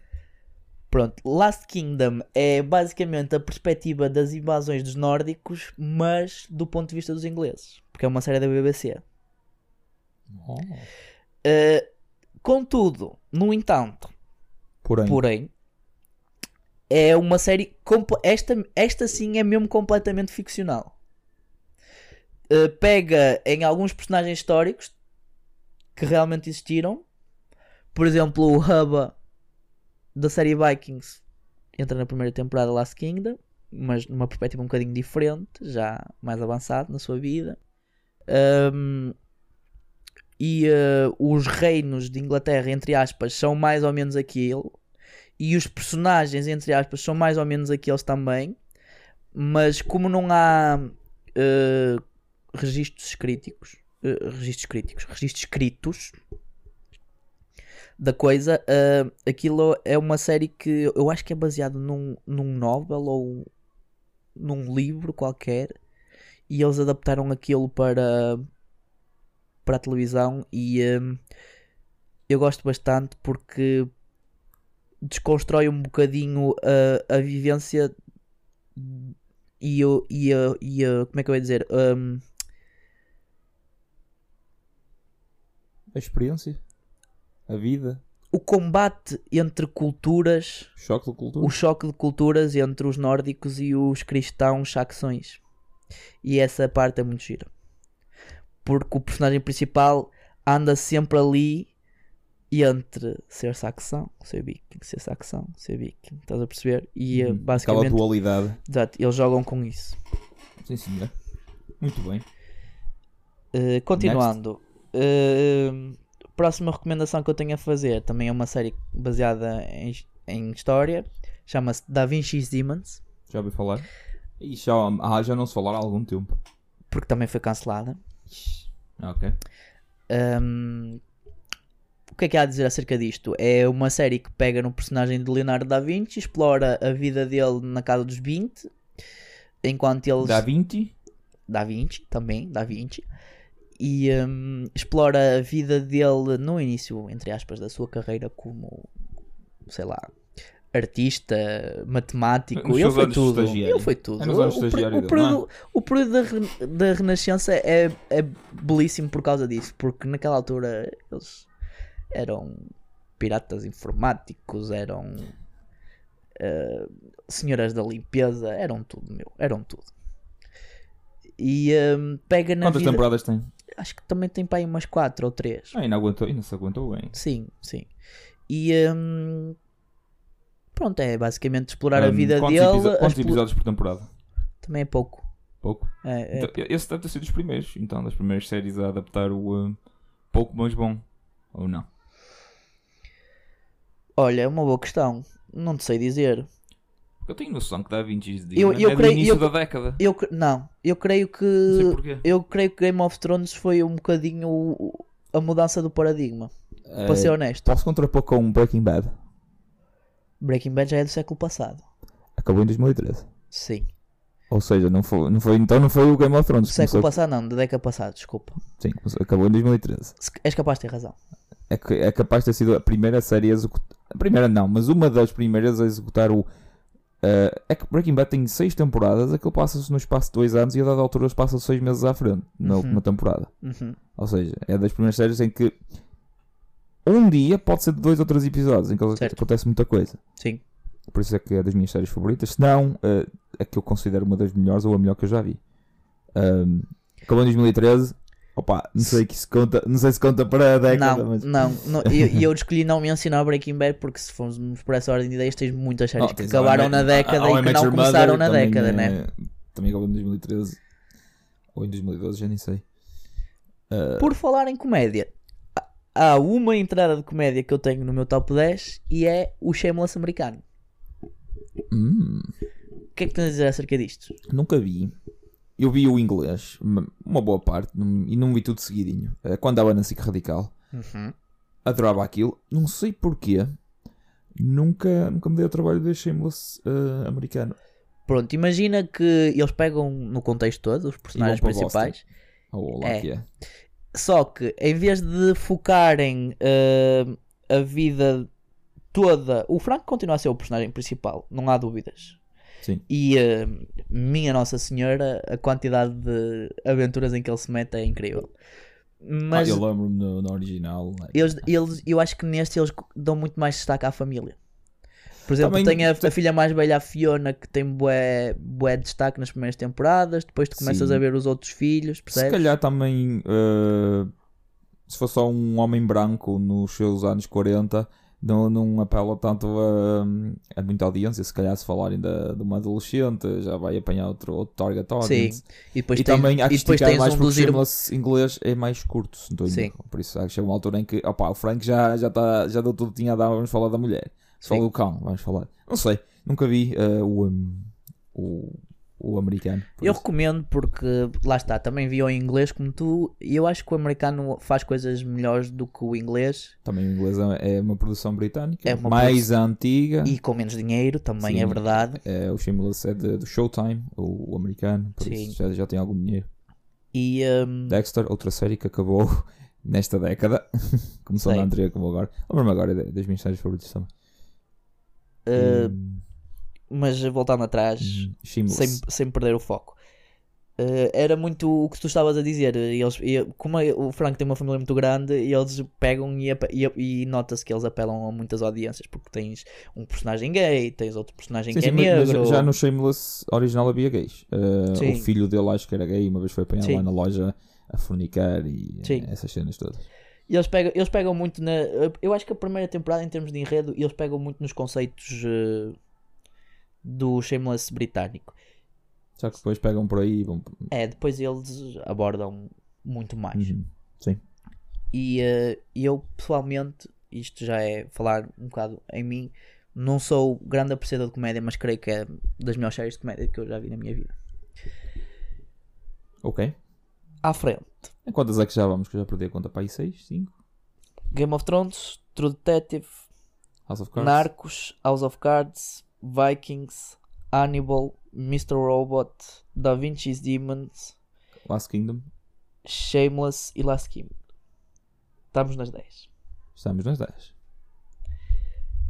Pronto, Last Kingdom é basicamente a perspectiva das invasões dos nórdicos, mas do ponto de vista dos ingleses, porque é uma série da BBC. Oh. Uh, contudo, no entanto, Porém, porém, é uma série. Esta, esta sim é mesmo completamente ficcional. Uh, pega em alguns personagens históricos que realmente existiram. Por exemplo, o Hubba da série Vikings entra na primeira temporada Last Kingdom, mas numa perspectiva um bocadinho diferente, já mais avançado na sua vida. Um, e uh, os reinos de Inglaterra, entre aspas, são mais ou menos aquilo. E os personagens, entre aspas, são mais ou menos aqueles também. Mas como não há uh, registros críticos, uh, registros críticos, registros escritos da coisa, uh, aquilo é uma série que eu acho que é baseado num, num novel ou num livro qualquer. E eles adaptaram aquilo para para a televisão e eu gosto bastante porque desconstrói um bocadinho a, a vivência e, o, e, a, e a, como é que eu ia dizer? Um, A experiência, a vida, o combate entre culturas, choque cultura. o choque de culturas entre os nórdicos e os cristãos saxões. E essa parte é muito gira. Porque o personagem principal anda sempre ali entre ser saxão, ser viking, ser saxão, ser viking. Estás a perceber? E eh, Uhum. Aquela basicamente, dualidade. exato, eles jogam com isso. Sim, senhor. Muito bem. Uh, continuando, uh, próxima recomendação que eu tenho a fazer também é uma série baseada em, em história, chama-se Da Vinci's Demons, Já ouvi falar. E já, ah, já não se falar há algum tempo. porque também foi cancelada. Ok. Um, o que é que há a dizer acerca disto? É uma série que pega no personagem de Leonardo da Vinci, explora a vida dele na casa dos 20, enquanto eles. Da 20. Da Vinci, também, Da Vinci. E hum, explora a vida dele no início, entre aspas, da sua carreira como, sei lá, artista, matemático. Ele foi tudo. Ele foi tudo. É nos anos O- de o, per- estagiário o dele, não é? período, o período da, re- da Renascença é, é belíssimo por causa disso, porque naquela altura eles eram piratas informáticos, eram eh, senhoras da limpeza, eram tudo, meu, eram tudo. E hum, pega na Quantas vida. temporadas tem? Acho que também tem para aí umas 4 ou 3. Ah, ainda aguentou, ainda se aguentou bem. Sim, sim. E hum, pronto, é basicamente explorar a Hum, vida quantos dele. episo- Quantos explo- episódios por temporada? Também é pouco. Pouco. É, é Então, esse deve ter sido dos primeiros, então, das primeiras séries a adaptar o uh, pouco mais bom. Ou não? Olha, é uma boa questão. Não te sei dizer. Eu tenho noção que dá 20 dias. Eu- eu é creio- do início eu- da década. Eu não, eu creio que Não sei porquê. eu creio que Game of Thrones foi um bocadinho a mudança do paradigma, para Eh, ser honesto. Posso contrapor com Breaking Bad. Breaking Bad já é do século passado. Acabou em 2013. Sim. Ou seja, não foi, não foi, então não foi o Game of Thrones. século Começou- passado não, da década passada, desculpa. Sim, acabou em 2013. Se- És capaz de ter razão. É, é capaz de ter sido a primeira série a executar. A primeira não, mas uma das primeiras a executar o. eh, é que Breaking Bad tem 6 temporadas, aquilo passa-se no espaço de 2 anos e a dada altura passa 6 meses à frente, na Uhum. última temporada. Uhum. Ou seja, é das primeiras séries em que um dia pode ser de 2 ou 3 episódios, em que Certo. acontece muita coisa. Sim. Por isso é que é das minhas séries favoritas. Se não, eh, a que eu considero uma das melhores ou a melhor que eu já vi. Um, acabou em 2013. Opa, não sei, que se conta, não sei se conta para a década, Não, mas. não, não, e eu, eu escolhi não mencionar Breaking Bad porque se formos por essa ordem de ideias tens muitas séries Oh, que acabaram na década How I e que não começaram na também década, é- né? Também acabou em 2013. Ou em 2012, já nem sei. Uh, Por falar em comédia, há uma entrada de comédia que eu tenho no meu top 10 e é o Shameless americano. hum, O que é que tens a dizer acerca disto? nunca vi. Eu vi o inglês, uma boa parte, e não vi tudo seguidinho. Uh, quando dava na SIC Radical, adorava aquilo. Não sei porquê. Nunca, nunca me dei o trabalho de ver Shameless uh, americano. Pronto, imagina que eles pegam no contexto todo os personagens principais, lá É. que é. só que em vez de focarem eh, a vida toda, o Frank continua a ser o personagem principal, não há dúvidas. Sim. E eh, minha Nossa Senhora, a quantidade de aventuras em que ele se mete é incrível. Mas ah, eu lembro-me no, no original. né? eles, eles, eu acho que neste eles dão muito mais destaque à família. Por exemplo, Também- tem a, a filha mais velha, a Fiona, que tem bué, bué destaque nas primeiras temporadas. Depois tu começas Sim. a ver os outros filhos, Se percebes? calhar também, eh, se fosse só um homem branco nos seus anos 40, não, não apela tanto a, a muita audiência. Se calhar, se falarem da, de uma adolescente, já vai apanhar outro, outro target audience. E depois, E tens, também há e que depois tens mais um porque. Shameless inglês é mais curto, se não estou em Sim. Por isso acho que chega uma altura em que opa, o Frank já, já, tá, já deu tudo que tinha a dar, vamos falar da mulher. Só Sim. do cão, vamos falar. Não sei, nunca vi eh, o, um, o, o americano. Eu isso. recomendo porque, lá está, também vi em inglês como tu. E eu acho que o americano faz coisas melhores do que o inglês Também o inglês é é uma produção britânica, É uma mais antiga. e com menos dinheiro, também Sim. é verdade. É, o Shameless é do Showtime, o, o americano, por Sim. isso já, já tem algum dinheiro. E hum, Dexter, outra série que acabou nesta década. Começou Sei. na anterior como agora. Lembro-me agora das minhas séries favoritas também. Uh, Hum, mas voltando atrás, hum, sem, sem perder o foco. Uh, era muito o que tu estavas a dizer. Eles, e- como é- o Frank tem uma família muito grande, e eles pegam e, e, e nota-se que eles apelam a muitas audiências, porque tens um personagem gay, tens outro personagem Sim, que sim, é mas- mas negro. já no Shameless original havia gays. Uh, Sim. o filho dele acho que era gay, uma vez foi apanhado Sim. lá na loja a fornicar e Sim. eh, essas cenas todas. E eles pegam, eles pegam muito na. Eu acho que a primeira temporada, em termos de enredo, eles pegam muito nos conceitos uh, do Shameless britânico. Só que depois pegam por aí e vão. É, depois eles abordam muito mais. Uhum. Sim. E eh, eu, pessoalmente, isto já é falar um bocado em mim, não sou grande apreciador de comédia, mas creio que é das melhores séries de comédia que eu já vi na minha vida. Ok. À frente, Em quantas é que já vamos? Que eu já perdi a conta para aí 6, 5? Game of Thrones, True Detective, House. Narcos, House of Cards, Vikings, Hannibal, Mr. Robot, Da Vinci's Demons, Last Kingdom. Shameless e Last Kingdom. Estamos nas 10. Estamos nas 10.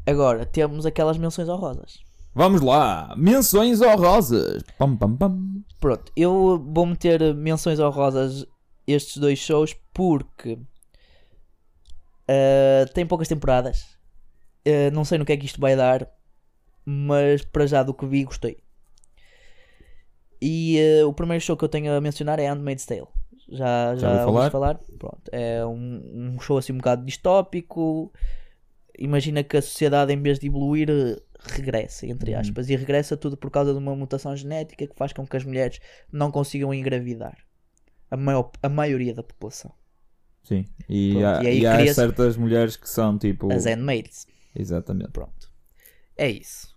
Agora temos aquelas menções honrosas. Vamos lá! Menções honrosas! Pam, pam, pam. Pronto, eu vou meter menções honrosas estes dois shows porque ah, tem poucas temporadas. Ah, não sei no que é que isto vai dar, mas para já do que vi gostei. E ah, o primeiro show que eu tenho a mencionar é Handmaid's Tale. Já, já, ouviste falar? falar? Pronto, é um, um show assim um bocado distópico. Imagina que a sociedade, em vez de evoluir, regressa, entre Uhum. aspas. E regressa tudo por causa de uma mutação genética que faz com que as mulheres não consigam engravidar. A, maior, a maioria da população. Sim. E, Pronto, há, e e há certas mulheres que são tipo. As handmaids. Exatamente. Pronto. É isso.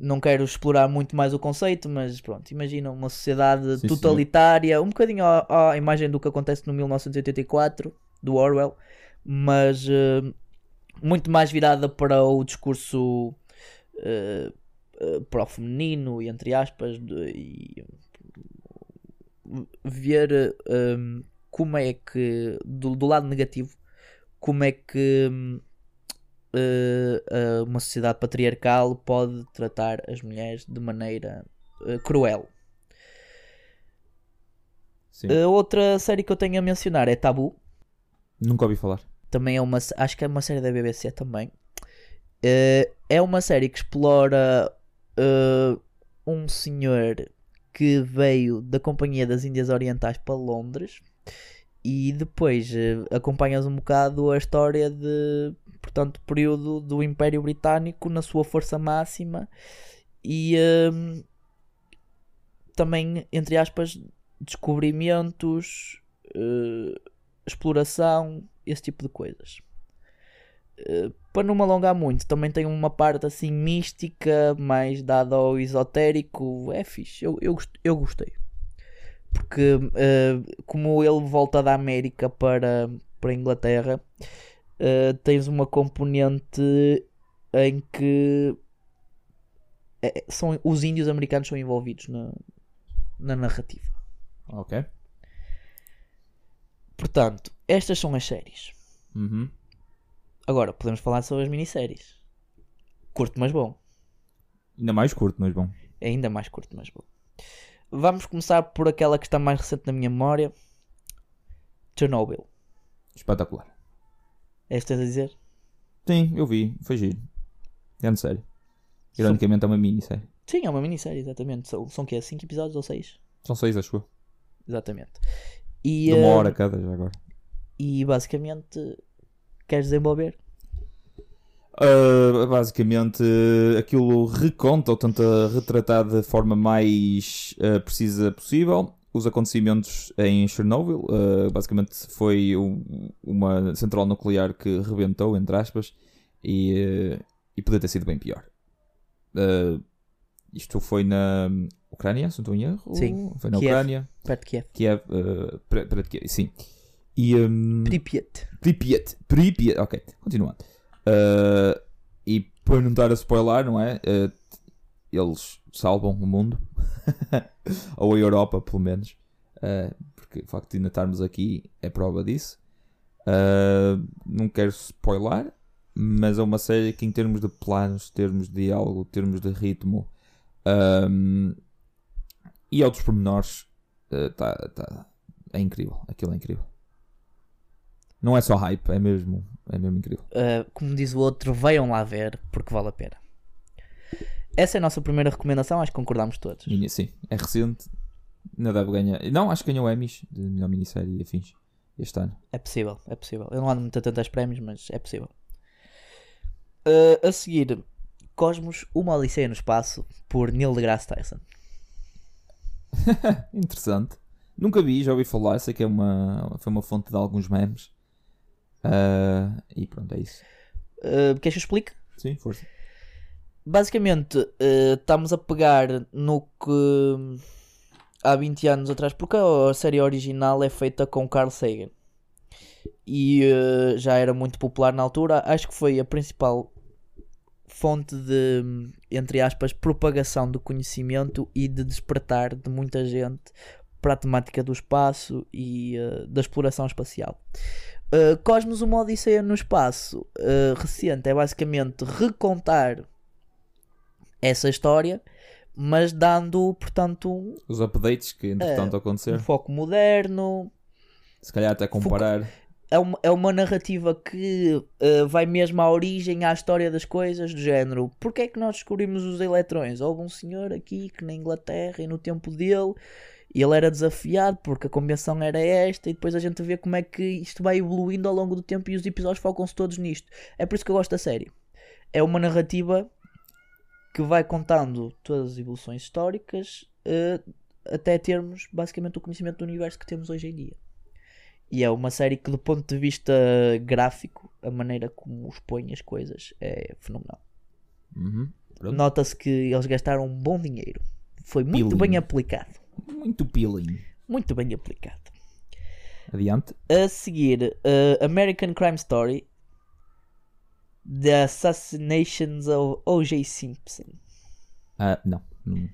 Não quero explorar muito mais o conceito, mas pronto, imagina uma sociedade Sim, totalitária, um bocadinho à, à imagem do que acontece no 1984, do Orwell, mas eh, muito mais virada para o discurso eh, para o feminino, e entre aspas, de- e ver um, como é que, do, do lado negativo, como é que hum, eh, eh, uma sociedade patriarcal pode tratar as mulheres de maneira eh, cruel. A outra série que eu tenho a mencionar é Tabu. Nunca ouvi falar. Também é uma, acho que é uma série da BBC também. Eh, é uma série que explora eh, um senhor que veio da Companhia das Índias Orientais para Londres e depois eh, acompanhas um bocado a história de, portanto, período do Império Britânico na sua força máxima e ehm, também, entre aspas, descobrimentos, eh, exploração, esse tipo de coisas. Eh, para não me alongar muito, também tem uma parte assim mística, mais dada ao esotérico. É fixe, eu, eu, eu gostei. Porque, eh, como ele volta da América para, para a Inglaterra, eh, tens uma componente em que é- são, os índios americanos são envolvidos na, na narrativa. Ok. Portanto, estas são as séries. Uhum. Agora, podemos falar sobre as minisséries. Curto, mas bom. Ainda mais curto, mas bom. Ainda mais curto, mas bom. Vamos começar por aquela que está mais recente na minha memória. Chernobyl. Espetacular. É isto a dizer? Sim, eu vi. Foi giro. Grande série. Ironicamente é uma minissérie. Sim, é uma minissérie, exatamente. São, são que 5 episódios ou 6? São seis, acho eu. Exatamente. E, De uma eh, hora cada já agora. e basicamente, queres desenvolver? Uh, basicamente, aquilo reconta ou tenta retratar de forma mais uh, precisa possível os acontecimentos em Chernobyl. Uh, basicamente, foi um- uma central nuclear que rebentou, entre aspas, e, uh, e podia ter sido bem pior. Uh, isto foi na Ucrânia, se não estou em erro? Sim, Foi na Kiev. Ucrânia, Perto de Kiev. Kiev, pre- Kiev, sim. E, um, Pripyat. Pripyat. Pripyat. Ok, continuando. E para não estar a spoiler, não é? Eles salvam o mundo. Ou a Europa, pelo menos. Uh, porque o facto de ainda estarmos aqui é prova disso. Uh, não quero spoiler, mas é uma série que, em termos de planos, termos de diálogo, termos de ritmo um, e outros pormenores, uh, tá, tá, é incrível. Aquilo é incrível. Não é só hype, é mesmo, é mesmo incrível. Uh, como diz o outro, venham lá ver, porque vale a pena. Essa é a nossa primeira recomendação, acho que concordamos todos. Sim, é recente. Não deve ganhar. Não, acho que ganhou Emmys de melhor minissérie e afins este ano. É possível, é possível. Eu não ando muito atento aos prémios, mas é possível. Uh, a seguir, Cosmos, Uma Odisseia no Espaço, por Neil deGrasse Tyson. Interessante. Nunca vi, já ouvi falar. Sei que é uma, foi uma fonte de alguns memes. Ah, e pronto, é isso. Uh, queres que eu explique? Sim, força. Basicamente, uh, estamos a pegar no que há 20 anos atrás, porque a série original é feita com Carl Sagan e uh, já era muito popular na altura. Acho que foi a principal fonte de, entre aspas, propagação do conhecimento e de despertar de muita gente para a temática do espaço e uh, da exploração espacial. Uh, Cosmos, uma Odisseia no espaço uh, recente é basicamente recontar essa história, mas dando, portanto, um, Os updates que entretanto um aconteceram. foco moderno. Se calhar até comparar. É uma, é uma narrativa que uh, vai mesmo à origem, à história das coisas, do género. Porque é que nós descobrimos os eletrões? Houve um senhor aqui que na Inglaterra e no tempo dele ele era desafiado porque a convenção era esta e depois a gente vê como é que isto vai evoluindo ao longo do tempo e os episódios focam-se todos nisto. É por isso que eu gosto da série. É uma narrativa que vai contando todas as evoluções históricas eh, até termos basicamente o conhecimento do universo que temos hoje em dia. E é uma série que do ponto de vista gráfico, a maneira como expõe as coisas é fenomenal. Uhum. Nota-se que eles gastaram um bom dinheiro. Foi muito Pilinho. bem aplicado. Muito peeling. Muito bem aplicado. Adiante. A seguir, uh, American Crime Story The Assassinations of O.J. Simpson. Ah, não. não.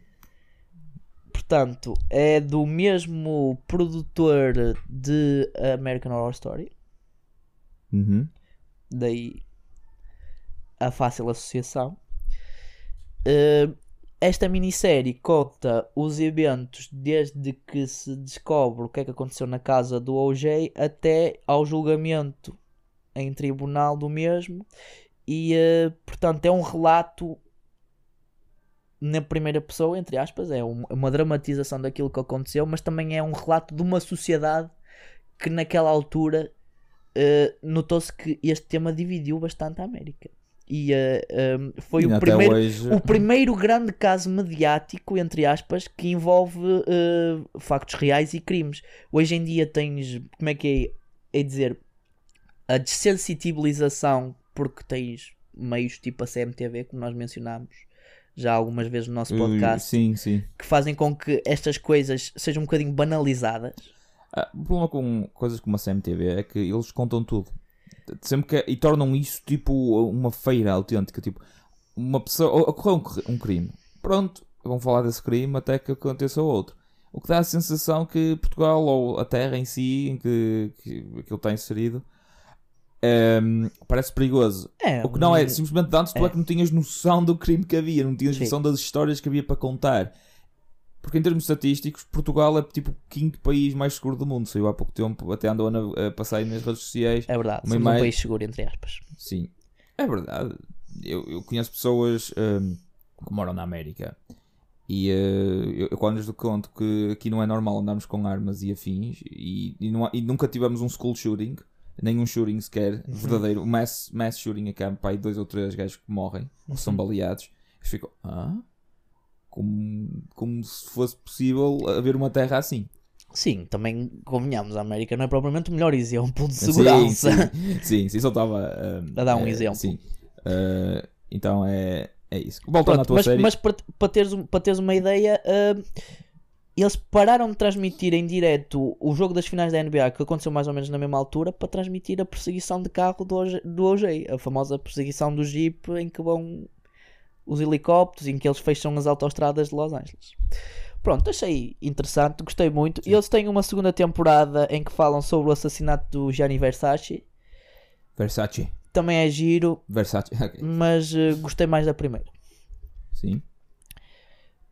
Portanto, é do mesmo produtor de American Horror Story. Uhum. Daí a fácil associação. Uh, esta minissérie conta os eventos desde que se descobre o que é que aconteceu na casa do OJ até ao julgamento em tribunal do mesmo. E uh, portanto é um relato na primeira pessoa, entre aspas, é um- uma dramatização daquilo que aconteceu, mas também é um relato de uma sociedade que naquela altura uh, notou-se que este tema dividiu bastante a América. E uh, um, foi E o primeiro, hoje. o primeiro grande caso mediático, entre aspas, que envolve uh, factos reais e crimes. Hoje em dia tens, como é que é, é dizer, a dessensibilização, porque tens meios tipo a CMTV, como nós mencionámos já algumas vezes no nosso podcast, Sim, sim. que fazem com que estas coisas sejam um bocadinho banalizadas. Ah, o problema com coisas como a CMTV é que eles contam tudo. Sempre que, e tornam isso tipo uma feira autêntica. Tipo, uma pessoa. Ocorreu um, um crime. Pronto, vão falar desse crime até que aconteça outro. O que dá a sensação que Portugal, ou a terra em si, em que, que aquilo está inserido, ehm, parece perigoso. É, O que não é, um- simplesmente antes tu é é. que não tinhas noção do crime que havia, não tinhas Sim. noção das histórias que havia para contar. Porque em termos estatísticos, Portugal é tipo o quinto país mais seguro do mundo. Saiu há pouco tempo, até andou a, passar aí nas redes sociais. É verdade, somos imagem- um país seguro, entre aspas. Sim, é verdade. Eu, eu conheço pessoas hum, que moram na América. E eh, eu, eu quando lhes conto que aqui não é normal andarmos com armas e afins e, e, não e nunca tivemos um school shooting, nem um shooting sequer, verdadeiro, um mass, mass shooting há pá, aí dois ou três gajos que morrem ou são baleados. Eles ficam, ah? Como, como se fosse possível haver uma terra assim. Sim, também convenhamos, a América não é propriamente o melhor exemplo de Sim, segurança. Sim, sim, sim, só estava A dar um eh, exemplo. Sim. Eh, então é, é isso. Voltando à Pronto, tua mas, série. mas para, para, teres, para teres uma ideia, ah, eles pararam de transmitir em direto o jogo das finais da NBA, que aconteceu mais ou menos na mesma altura, para transmitir a perseguição de carro do OJ, do a famosa perseguição do Jeep em que vão os helicópteros, em que eles fecham as autoestradas de Los Angeles. pronto, achei interessante, gostei muito. E eles têm uma segunda temporada em que falam sobre o assassinato do Gianni Versace. Versace. Também é giro, Versace. ok. mas eh, gostei mais da primeira. Sim.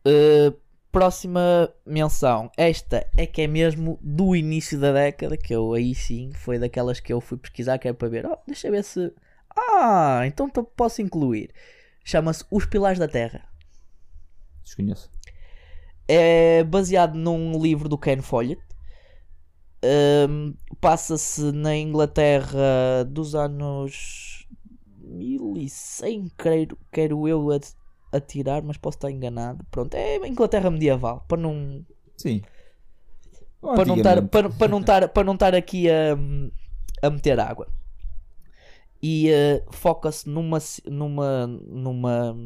Uh, próxima menção. Esta é que é mesmo do início da década, que eu aí sim foi daquelas que eu fui pesquisar, que é para ver. Oh, deixa eu ver se. Ah, então posso incluir. Chama-se Os Pilares da Terra. Desconheço. É baseado num livro do Ken Follett. Um, Passa-se na Inglaterra dos anos 1100, quero, quero eu atirar, mas posso estar enganado. Pronto, é Inglaterra medieval, para não, Sim. para não estar para, para não estar para não estar aqui a, a meter água e eh, foca-se numa numa numa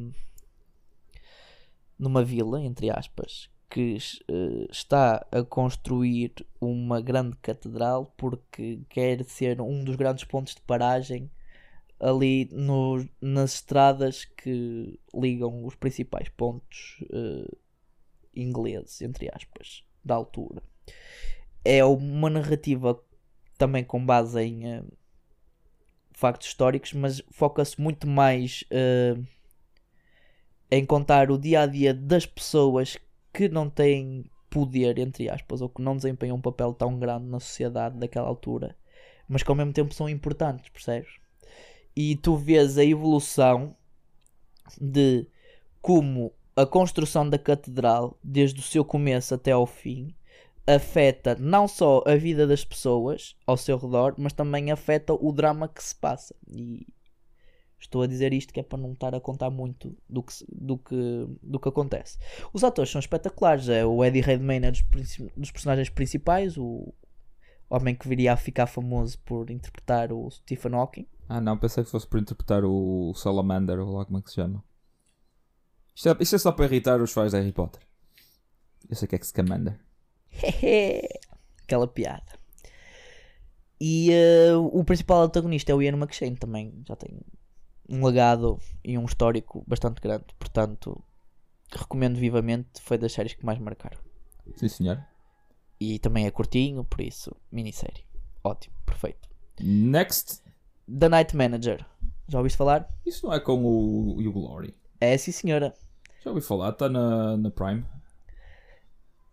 numa vila entre aspas que eh, está a construir uma grande catedral porque quer ser um dos grandes pontos de paragem ali no, nas estradas que ligam os principais pontos eh, ingleses entre aspas da altura é uma narrativa também com base em eh, factos históricos, mas foca-se muito mais eh, em contar o dia a dia das pessoas que não têm poder, entre aspas, ou que não desempenham um papel tão grande na sociedade daquela altura, mas que ao mesmo tempo são importantes, percebes? E tu vês a evolução de como a construção da catedral, desde o seu começo até ao fim, afeta não só a vida das pessoas ao seu redor, mas também afeta o drama que se passa. E estou a dizer isto que é para não estar a contar muito do que, do que, do que acontece. Os atores são espetaculares. É o Eddie Redmayne é dos, dos personagens principais, o homem que viria a ficar famoso por interpretar o Stephen Hawking. Ah, não, pensei que fosse por interpretar o Salamander, ou lá como é que se chama. Isto é, isto é só para irritar os fãs de Harry Potter. Eu sei que é que se Scamander. Aquela piada. E eh, o principal antagonista é o Ian McShane também. Já tem um legado e um histórico bastante grande. Portanto, recomendo vivamente. Foi das séries que mais marcaram. Sim, senhor. E também é curtinho, por isso, minissérie. Ótimo, perfeito. Next. The Night Manager. Já ouviste falar? Isso não é com o, o Glory. É sim, senhora. Já ouvi falar, está na, na Prime.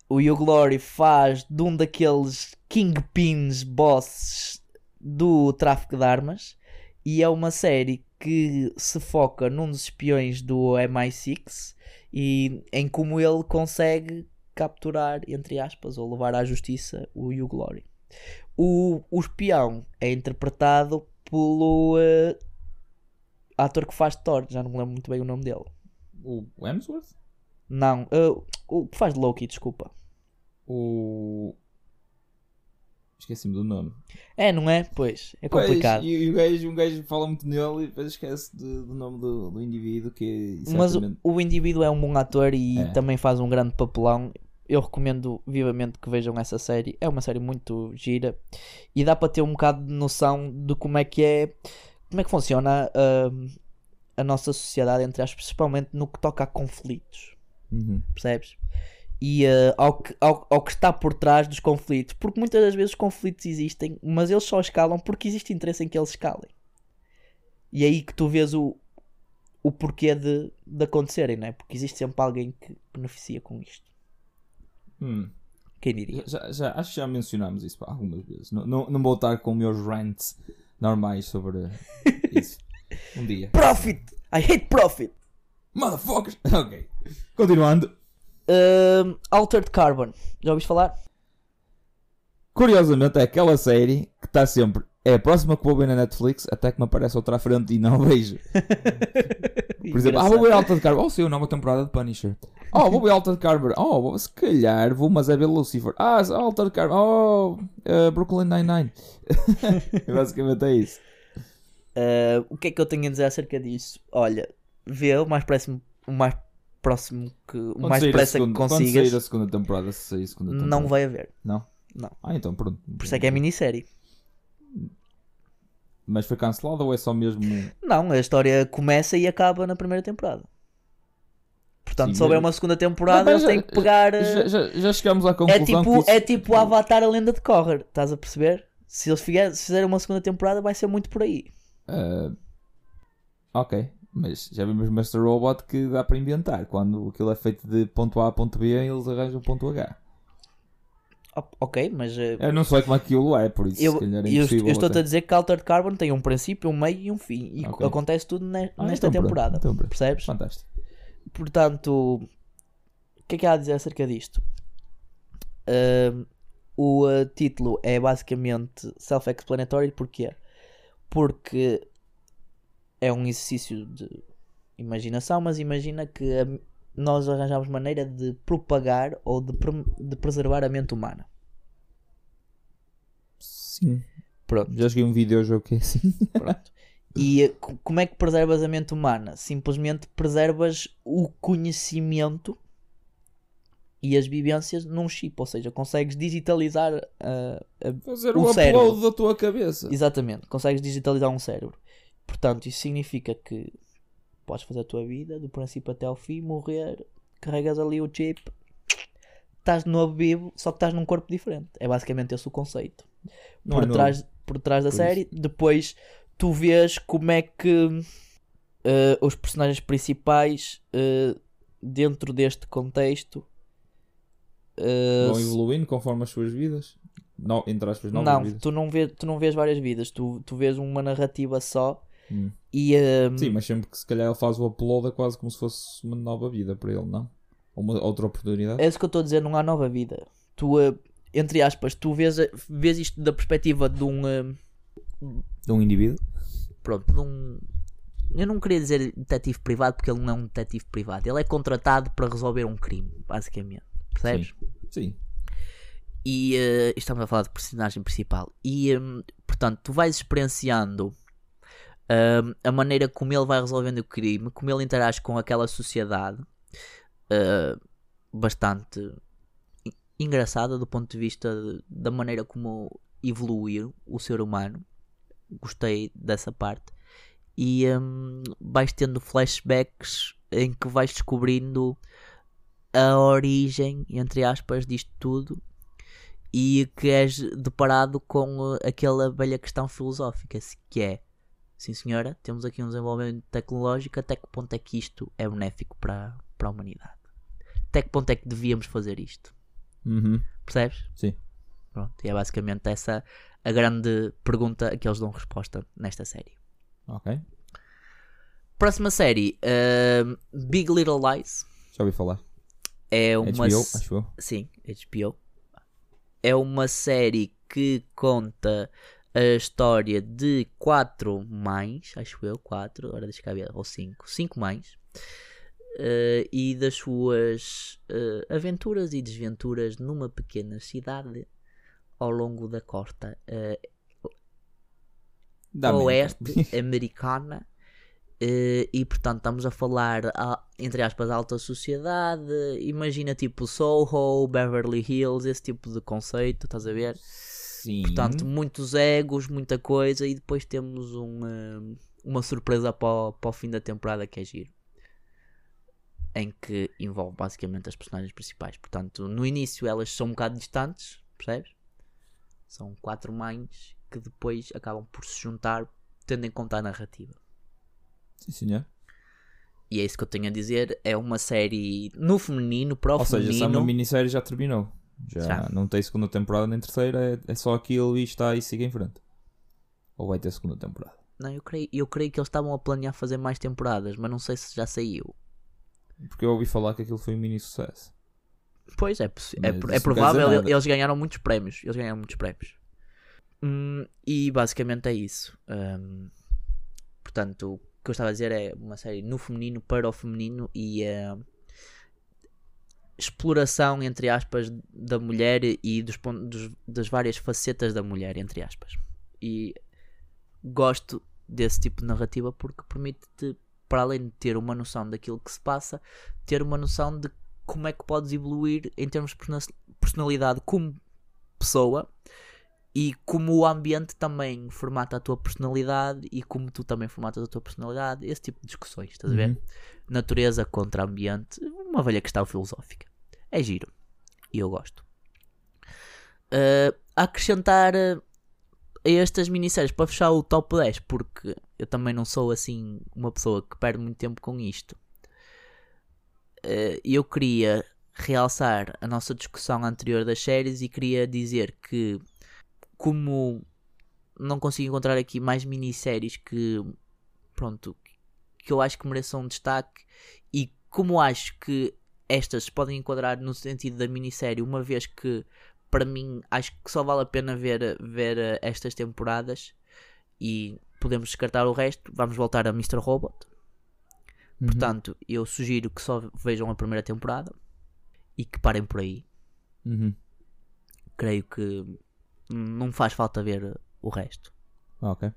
o Hugh Glory faz de um daqueles kingpins bosses do tráfico de armas e é uma série que se foca num dos espiões do MI6 e em como ele consegue capturar, entre aspas, ou levar à justiça o Hugh Glory. O, o espião é interpretado pelo eh, ator que faz Thor, já não me lembro muito bem o nome dele. O Hemsworth? Não, eh, o que faz Loki, desculpa. O. Esqueci-me do nome. É, não é? Pois, é complicado. Pois, e, e o gajo, um gajo fala muito nele e depois esquece de- do nome do, do indivíduo que é Mas o, exatamente. o indivíduo é um bom ator e É. também faz um grande papelão. Eu recomendo vivamente que vejam essa série. É uma série muito gira e dá para ter um bocado de noção de como é que é, como é que funciona hum, a nossa sociedade, entre aspas, principalmente no que toca a conflitos. Uhum. percebes? E eh, ao, que, ao, ao que está por trás dos conflitos, porque muitas das vezes os conflitos existem, mas eles só escalam porque existe interesse em que eles escalem. E é aí que tu vês o, o porquê de, de acontecerem, não é? Porque existe sempre alguém que beneficia com isto. Hum. Quem diria? Já, já- acho que já mencionámos isso algumas vezes. Não, não, não vou estar com meus rants normais sobre isso. Um dia. Profit! I hate profit! Motherfuckers! Ok. Continuando. Hum, Altered Carbon. Já ouviste falar? Curiosamente, é aquela série que está sempre. É a próxima que vou ver na Netflix até que me aparece outra à frente e não vejo. Por exemplo, ah, vou ver Alta de Carbon. Oh, saiu nova temporada de Punisher. Oh, vou ver Alta de Carbon. Oh, vou- se calhar vou, mas é ver Lucifer. Ah, Alta de Carbon. Oh, eh, Brooklyn Nine-Nine. Basicamente é isso. Uh, o que é que eu tenho a dizer acerca disso? Olha, vê o mais próximo, o mais próximo que o Quando mais depressa que Quando consigas, sair a segunda temporada, se sair a segunda temporada. não vai haver. Não? Não. Ah, então pronto. Por isso é que é minissérie. Mas foi cancelado ou é só mesmo. Não, a história começa e acaba na primeira temporada. Portanto, Sim, se houver mas- uma segunda temporada, eles já- têm que pegar. eh, Já, já, já chegamos à É conclusão tipo, que isso- é tipo o Avatar a lenda de Korra, estás a perceber? Se eles fizerem uma segunda temporada, vai ser muito por aí. Ah, ok, mas já vimos Master Robot que dá para inventar. Quando aquilo é feito de ponto A a ponto B, eles arranjam ponto H. O- Ok, mas eh, Eu não sei como aquilo é, por isso eu, se calhar é eu, eu estou-te a dizer que Altered Carbon tem um princípio, um meio e um fim. E Ok. acontece tudo ne- Ah, nesta então pronto, temporada. então pronto. Percebes? Fantástico. Portanto, o que é que há a dizer acerca disto? Ahm, o eh, título é basicamente self-explanatory, porquê? Porque é um exercício de imaginação, mas imagina que a- nós arranjamos maneira de propagar ou de, pre- de preservar a mente humana. Sim. Pronto. Já joguei um videojogo que é assim. Pronto. E eh, co- como é que preservas a mente humana? Simplesmente preservas o conhecimento e as vivências num chip, ou seja, consegues digitalizar a, a- Fazer O o, cérebro. upload da tua cabeça. exatamente, consegues digitalizar um cérebro. Portanto, isso significa que podes fazer a tua vida do princípio até ao fim, morrer, carregas ali o chip, estás de novo vivo, só que estás num corpo diferente. É basicamente esse o conceito Não por, é novo. trás, por trás da Por série. Depois tu vês como é que eh, os personagens principais, eh, dentro deste contexto, eh, Vão evoluindo conforme as suas vidas. No, entre aspas, novas não, vidas. tu não, vês, tu não vês várias vidas, tu, tu vês uma narrativa só. Hum. E eh, Sim, mas sempre que se calhar ele faz o upload é quase como se fosse uma nova vida para ele, não? Ou uma outra oportunidade. é isso que eu estou a dizer, não há nova vida. Tu, eh, entre aspas, tu vês, vês isto da perspectiva de um. eh, De um indivíduo. pronto, de um. Eu não queria dizer detetive privado porque ele não é um detetive privado. Ele é contratado para resolver um crime, basicamente. Percebes? Sim. E eh, estamos a falar de personagem principal. E hum, portanto, tu vais experienciando a maneira como ele vai resolvendo o crime, como ele interage com aquela sociedade eh, bastante en- engraçada do ponto de vista de- da maneira como evoluiu o ser humano. Gostei dessa parte. E hum, vais tendo flashbacks em que vais descobrindo a origem, entre aspas, disto tudo e que és deparado com uh, aquela velha questão filosófica que é sim senhora, temos aqui um desenvolvimento tecnológico até que ponto é que isto é benéfico para, para a humanidade até que ponto é que devíamos fazer isto Uhum. percebes? Sim. Pronto, e é basicamente essa a grande pergunta a que eles dão resposta nesta série Ok. próxima série uh, Big Little Lies Já ouvi falar. é uma HBO, acho eu. Sim, HBO. É uma série que conta a história de quatro mães, acho eu, quatro, agora deixa cá ver, ou cinco, cinco mães, eh, e das suas eh, aventuras e desventuras numa pequena cidade ao longo da costa eh, Da oeste americana e portanto estamos a falar a- entre aspas alta sociedade imagina tipo Soho, Beverly Hills esse tipo de conceito, estás a ver? Sim. portanto muitos egos, muita coisa e depois temos um, eh, uma surpresa para o, para o fim da temporada que é giro em que envolve basicamente as personagens principais portanto no início elas são um bocado distantes percebes? são quatro mães que depois acabam por se juntar tendo em conta a narrativa Sim, senhor. e é isso que eu tenho a dizer. É uma série no feminino, para o Ou seja, se é feminino. uma minissérie já terminou. Já, Já. não tem segunda temporada nem terceira, é, é só aquilo e está e siga em frente. Ou vai ter segunda temporada. Não, eu creio, eu creio que eles estavam a planear fazer mais temporadas, mas não sei se já saiu. Porque eu ouvi falar que aquilo foi um mini sucesso. Pois é, é, é provável, eles ganharam muitos prémios. Eles ganharam muitos prémios. Hum, e basicamente é isso. Hum, portanto, o que eu estava a dizer é uma série no feminino para o feminino e a exploração, entre aspas, da mulher e dos, dos- das várias facetas da mulher, entre aspas. E gosto desse tipo de narrativa porque permite-te, para além de ter uma noção daquilo que se passa, ter uma noção de como é que podes evoluir em termos de persona- personalidade como pessoa e como o ambiente também formata a tua personalidade e como tu também formatas a tua personalidade, esse tipo de discussões, estás a ver? Uhum. Natureza contra ambiente, uma velha questão filosófica. É giro. E eu gosto. Uh, acrescentar uh, a estas minisséries para fechar o top 10, porque eu também não sou assim uma pessoa que perde muito tempo com isto. Uh, eu queria realçar a nossa discussão anterior das séries e queria dizer que, como não consigo encontrar aqui mais minisséries que, pronto, que eu acho que mereçam um destaque e como acho que estas se podem enquadrar no sentido da minissérie, uma vez que para mim acho que só vale a pena ver, ver eh, estas temporadas e podemos descartar o resto. Vamos voltar a Mr. Robot. Uhum. Portanto, eu sugiro que só vejam a primeira temporada e que parem por aí. Uhum. Creio que não faz falta ver o resto. Ok.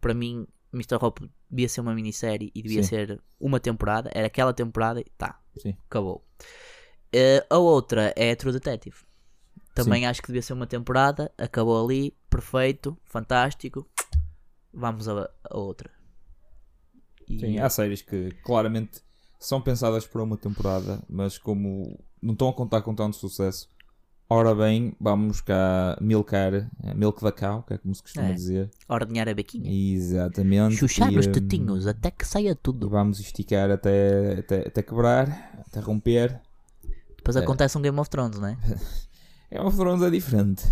Para mim, Mr. Robot devia ser uma minissérie e devia Sim. ser uma temporada. Era aquela temporada e tá, Sim. acabou. Eh, a outra é True Detective. Também acho que devia ser uma temporada. Acabou ali, perfeito, fantástico. Vamos a, a outra. E- Sim, há séries que claramente são pensadas para uma temporada, mas como não estão a contar com tanto sucesso, ora bem, vamos cá milcar, eh, milk da cow, que é como se costuma É. dizer. Ordenhar a bequinha. Exatamente. Chuchar e, nos hum, tetinhos até que saia E tudo. vamos esticar até, até, até quebrar, até romper. Depois é. acontece um Game of Thrones, não é? É uma Thrones é diferente.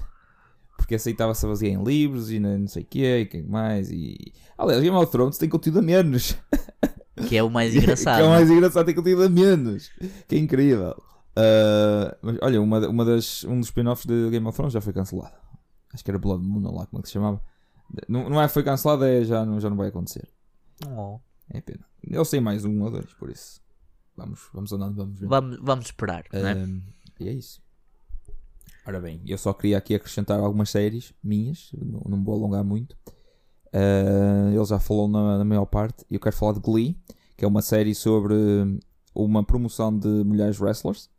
Porque aceitava-se a basear em livros e não sei o quê, e que mais. E... Aliás, Game of Thrones tem conteúdo a menos. Que é o mais engraçado. que é o mais engraçado, tem conteúdo a menos. Que é incrível. Ah, mas olha, uma, uma das, um dos spin-offs de Game of Thrones já foi cancelado. Acho que era Blood Moon, lá como é que se chamava. Não, não é foi cancelado, é já não, já não vai acontecer. Oh. É pena. Eu sei mais um ou dois, por isso. Vamos, vamos andando, vamos ver. Vamos, vamos esperar, não é? Ahm, e é isso. Ora bem, eu só queria aqui acrescentar algumas séries minhas, não, não vou alongar muito. Ah, ele já falou na, na maior parte. Eu quero falar de Glee, que é uma série sobre uma promoção de mulheres wrestlers.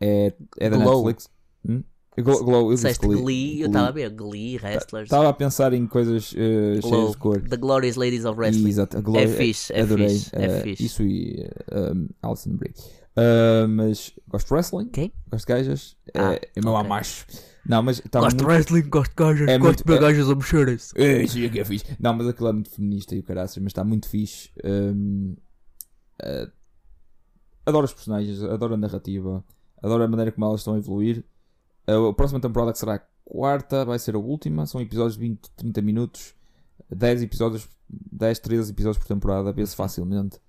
É, é da Glow. Netflix. Hum? Glow, Glow, eu disse Disseste Glee, eu estava a ver Glee, Wrestlers, Estava a pensar em coisas eh, Glow, cheias de cor. The Glorious Ladies of Wrestling. Exato, Glow, É fixe, é adorei. fixe, é eh, fixe. Isso e um, Alison Brie. Ah, mas gosto de wrestling, Quem? gosto de gajas. Ah, é, é meu ok. amacho. Não, mas está Gosto de muito... wrestling, gosto de gajas, É gosto muito- de ver é- gajas a mexerem-se. É, isso é que é fixe. Não, mas aquilo é muito feminista e o caraças, mas está muito fixe. Hum, ah, adoro os personagens, adoro a narrativa, adoro a maneira como elas estão a evoluir. A próxima temporada, que será a quarta, vai ser a última. São episódios de 20, 30 minutos, 10 episódios, 10, 13 episódios por temporada, vê-se facilmente.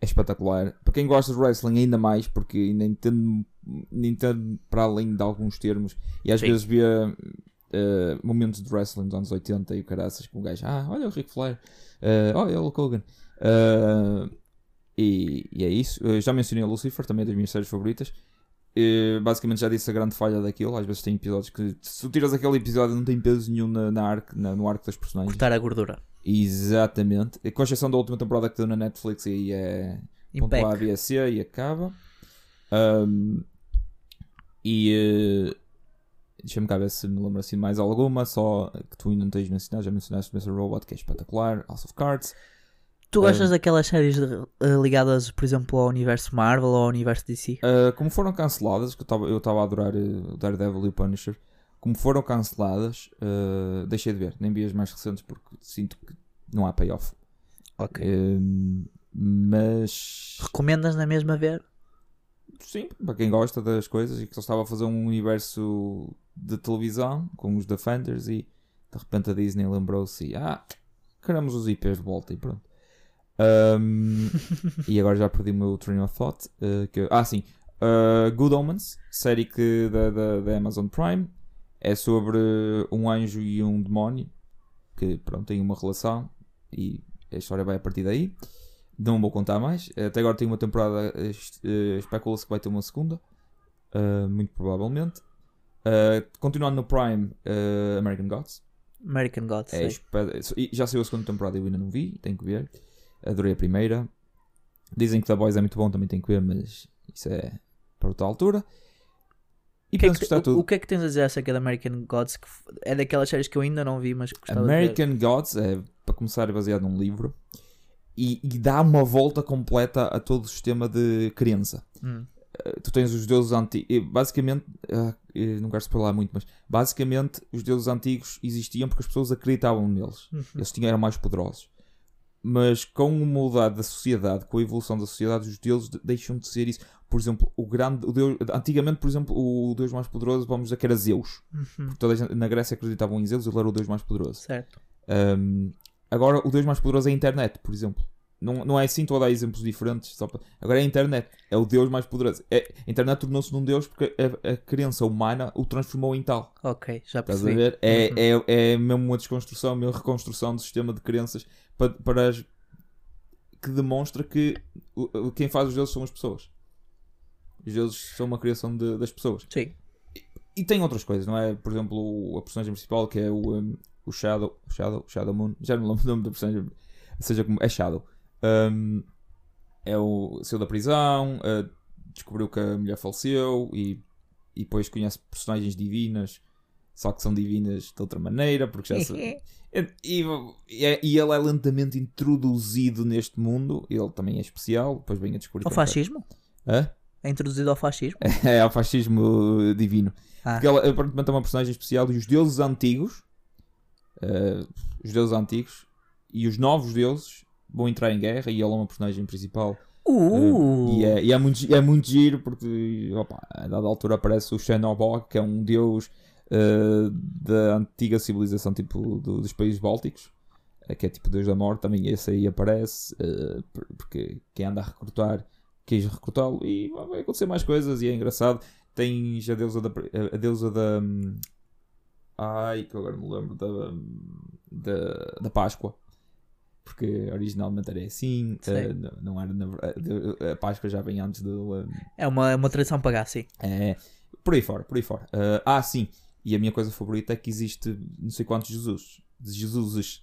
É espetacular. Para quem gosta de wrestling, ainda mais, porque ainda entendo para além de alguns termos e às Sim. vezes via eh, momentos de wrestling dos anos 80 e o caraças com o gajo, ah, olha o Ric Flair, eh, olha o Hulk Hogan. Eh, e, e é isso. Eu já mencionei a Lucifer, também é das minhas séries favoritas. Eh, basicamente já disse a grande falha daquilo. Às vezes tem episódios que, se tu tiras aquele episódio, não tem peso nenhum na, na arc, na- no arco das personagens. Cortar a gordura. Exatamente. Com exceção da última temporada que deu na Netflix e aí é ponto A. B, C e acaba. Ahm, e eh, deixa-me cá ver se me lembro assim mais alguma. Só que tu ainda não tens mencionado. Já mencionaste Mr. Robot, que é espetacular. House of Cards. Tu gostas Ah. daquelas séries de- eh, ligadas, por exemplo, ao universo Marvel ou ao universo DC? Ah, como foram canceladas, que eu estava a adorar eh, o Daredevil e o Punisher. Como foram canceladas, deixei de ver. Nem vi as mais recentes porque sinto que não há payoff. Ok. Ahm, mas Recomendas na mesma ver? Sim, para quem gosta das coisas e que só estava a fazer um universo de televisão com os Defenders e de repente a Disney lembrou-se ah, queremos os IPs de volta e pronto. Ahm, e agora já perdi o meu train of thought. eh, que, ah, sim. Uh, Good Omens, série que, da, da, da Amazon Prime, é sobre um anjo e um demónio que pronto, têm uma relação e a história vai a partir daí. Não vou contar mais. Até agora tem uma temporada. eh, Especula-se que vai ter uma segunda. eh, muito provavelmente. Eh, continuando no Prime, eh, American Gods. American Gods. É e já saiu a segunda temporada eu ainda não vi. Tenho que ver. Adorei a primeira. Dizem que The Boys é muito bom, também tenho que ver, mas isso é para outra altura. E que, é penso que, que está o- tudo. o que é que tens a dizer acerca de American Gods? Que é daquelas séries que eu ainda não vi, mas que gostava de ver. American Gods é, para começar, é baseado num livro. e, e dá uma volta completa a todo o sistema de crença. Hum. Uh, tu tens os deuses antigos. Basicamente, uh, não quero falar muito, mas basicamente os deuses antigos existiam porque as pessoas acreditavam neles. Uhum. Eles tinham, eram mais poderosos. Mas com o mudar da sociedade, com a evolução da sociedade, os deuses de- deixam de ser isso. Por exemplo, o grande. O deus, antigamente, por exemplo, o deus mais poderoso, vamos dizer que era Zeus. Uhum. Porque toda a gente, na Grécia acreditavam em Zeus, ele era o deus mais poderoso. Certo. Um, agora, o deus mais poderoso é a internet, por exemplo. Não, não é assim, estou a dar exemplos diferentes. Para... Agora é a internet, é o deus mais poderoso. É, a internet tornou-se num deus porque a, a crença humana o transformou em tal. Ok, já Estás a percebi. ver? É, Uhum. é, é mesmo uma desconstrução, uma reconstrução do sistema de crenças para, para as- que demonstra que o- quem faz os deuses são as pessoas. Os deuses são uma criação de- das pessoas. Sim. E tem outras coisas, não é? Por exemplo, a personagem principal que é o, um, o Shadow, Shadow, Shadow Moon, já não lembro o nome da personagem, seja como é Shadow. Um, é o saiu da prisão, uh, descobriu que a mulher faleceu e, e depois conhece personagens divinas, só que são divinas de outra maneira, porque já se, e, e, e é- e ele é lentamente introduzido neste mundo, ele também é especial, depois vem a descobrir Ao que é- fascismo? Hã? É introduzido ao fascismo? é ao fascismo divino. Ah. Porque ela aparentemente é uma personagem especial e os deuses antigos, eh, os deuses antigos e os novos deuses vão entrar em guerra e ela é uma personagem principal. Uh! Eh, e é, e é muito, é muito giro porque opa, a dada altura aparece o Xenobog, que é um deus eh, da antiga civilização tipo do- dos países bálticos. eh, Que é tipo Deus da Morte, também esse aí aparece, por- porque quem anda a recrutar quis recrutá-lo e vai acontecer mais coisas e é engraçado. Tens a deusa da. A deusa da. hum, Ai, que agora me lembro da. hum, Da, da Páscoa. Porque originalmente era assim, Sim. eh, não, era na verdade. A Páscoa já vem antes do. hum, É uma, é uma tradição pagar, sim. é, por aí fora, por aí fora. Eh, ah, sim, e a minha coisa favorita é que existe não sei quantos Jesus. Jesuses.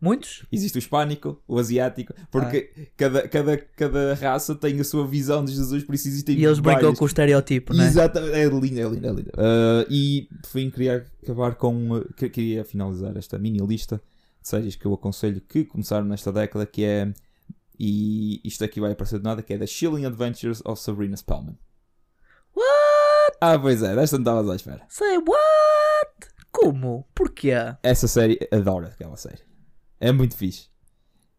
Muitos? Existe o hispânico, o asiático, porque cada, cada, cada raça tem a sua visão de Jesus, por isso existem E eles brincam com o estereotipo, não é? Exatamente, é lindo, é lindo, é lindo. Uh, e por fim queria acabar com. uh, que- queria finalizar esta mini lista séries que eu aconselho que começaram nesta década, que é. E isto aqui vai aparecer de nada, que é The Chilling Adventures of Sabrina Spellman. What? Ah, pois é, desta não estavas à espera. Say what? Como? Porquê? Essa série, adoro aquela série. É muito fixe.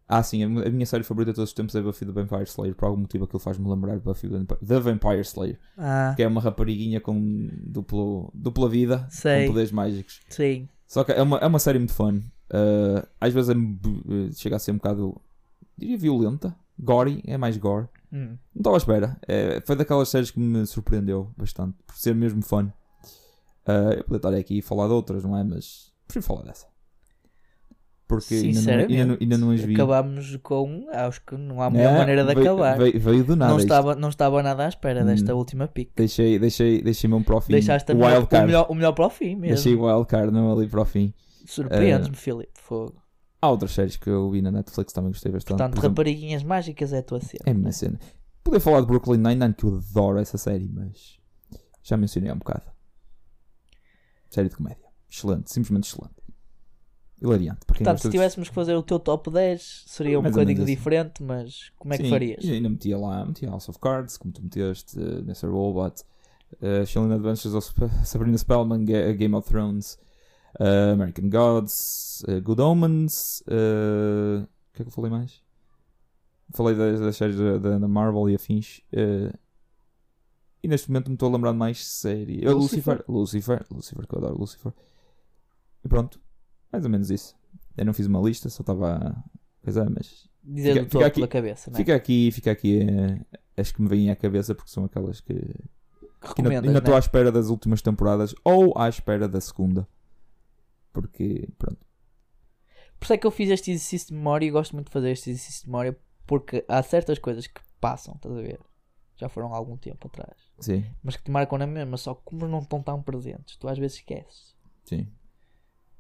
Ah, sim, a mi- a minha série favorita de todos os tempos é Buffy the Vampire Slayer. Por algum motivo aquilo faz-me lembrar Buffy the Vampire- the Vampire Slayer. Ah, Que é uma rapariguinha com duplo, dupla vida, Sei. com poderes mágicos. sim. Só que é uma, é uma série muito fun. Uh, às vezes é, bu- chega a ser um bocado, diria, violenta. Gory, é mais gore. Hum. Não estava à espera. É, foi daquelas séries que me surpreendeu bastante, por ser mesmo fun. Uh, eu podia estar aqui e falar de outras, não é? Mas prefiro falar dessa. Porque ainda não, ainda, não, ainda não as vi. acabamos com. Acho que não há melhor É, maneira de veio, acabar. Veio, veio do nada. não, isto. estava, não estava nada à espera desta Hum. última pick. Deixei, deixei, deixei mesmo para o fim. Deixaste o melhor- o, melhor, o melhor para o fim mesmo. Deixei o wild card não ali para o fim. Surpreendes-me, Filipe. Fogo. Há outras séries que eu vi na Netflix também gostei bastante. Portanto, Por exemplo, rapariguinhas mágicas é a tua cena. É a minha cena. Poder falar de Brooklyn Nine-Nine, que eu adoro essa série, mas já mencionei há um bocado. Série de comédia. Excelente, simplesmente excelente. Hilariante. Portanto, se de- tivéssemos que fazer o teu top 10, seria um Mais bocadinho assim. diferente, mas como é que Sim, farias? E ainda metia lá, metia House of Cards, como tu meteste, uh, Mr. Robot, uh, Chilling Adventures of Sabrina Spellman, Ga- Game of Thrones, uh, American Gods, uh, Good Omens, uh, o que é que eu falei mais? Falei das, das séries da, da- Marvel e afins. uh, e neste momento me estou a lembrar de mais série. Uh, Lucifer. Lucifer. Lucifer. Que eu adoro Lucifer. E pronto. Mais ou menos isso. Eu não fiz uma lista, só estava a. Pois é, mas Dizer Fica- do topo aqui- da cabeça, não é? Fica aqui, fica aqui eh, as que me vêm à cabeça porque são aquelas que, que ainda- ainda estou não à é? espera das últimas temporadas ou à espera da segunda. Porque, pronto. Por isso é que eu fiz este exercício de memória e gosto muito de fazer este exercício de memória porque há certas coisas que passam, estás a ver? Já foram há algum tempo atrás. Sim, Mas que te marcam na mesma, só que como não estão tão presentes, tu às vezes esqueces. sim.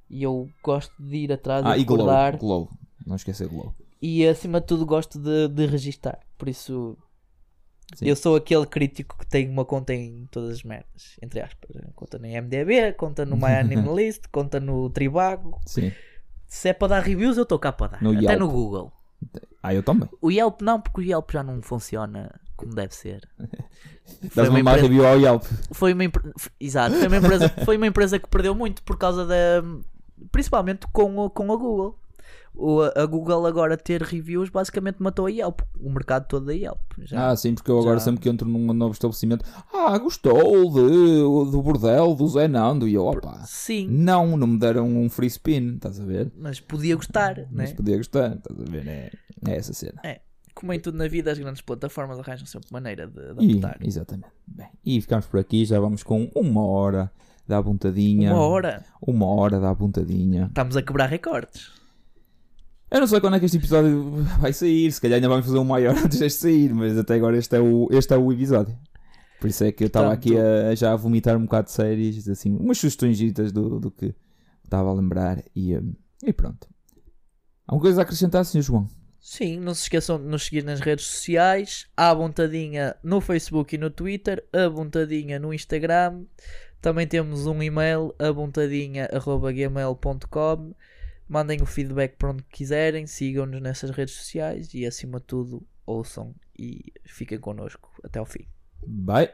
E eu gosto de ir atrás Ah, e Glow, Glow. Não esquecer Glow. e acima de tudo gosto de, de registar. Por isso Sim. eu sou aquele crítico que tem uma conta em todas as merdas, entre aspas. Conta no IMDB, conta no MyAnimalist, conta no Tribago. Sim. Se é para dar reviews, eu estou cá para dar. No Até Yelp. no Google. Ah, eu também. O Yelp não, porque o Yelp já não funciona como deve ser. Dás uma empresa- review ao Yelp. Foi uma, f- Exato, foi uma, empresa, foi uma empresa que perdeu muito por causa da. Principalmente com, o- com a Google. A Google agora ter reviews basicamente matou a Yelp, o mercado todo da Yelp. Já. Ah, sim, porque eu agora Já. sempre que entro num novo estabelecimento, ah, gostou de, do bordel do Zé Nando. E eu, opa, Sim, não, não me deram um free spin, estás a ver? mas podia gostar, Mas né? podia gostar, estás a ver? É, é essa cena. Como em tudo na vida, as grandes plataformas arranjam sempre maneira de E, adaptar. exatamente. Bem, e ficamos por aqui, já vamos com uma hora da pontadinha. Uma hora, Uma hora da pontadinha. estamos a quebrar recordes. Eu não sei quando é que este episódio vai sair, se calhar ainda vamos fazer um maior antes deste sair, mas até agora este é o, este é o episódio. Por isso é que eu estava aqui a, já a vomitar um bocado de séries, assim, umas sugestões do, do que estava a lembrar e, hum, e pronto. Há uma coisa a acrescentar, Sr. João? Sim, não se esqueçam de nos seguir nas redes sociais, a Bontadinha no Facebook e no Twitter, a Bontadinha no Instagram. Também temos um e-mail, abontadinha.gmail.com. Mandem o feedback para onde quiserem, sigam-nos nessas redes sociais e, acima de tudo, ouçam e fiquem connosco até ao fim. Bye!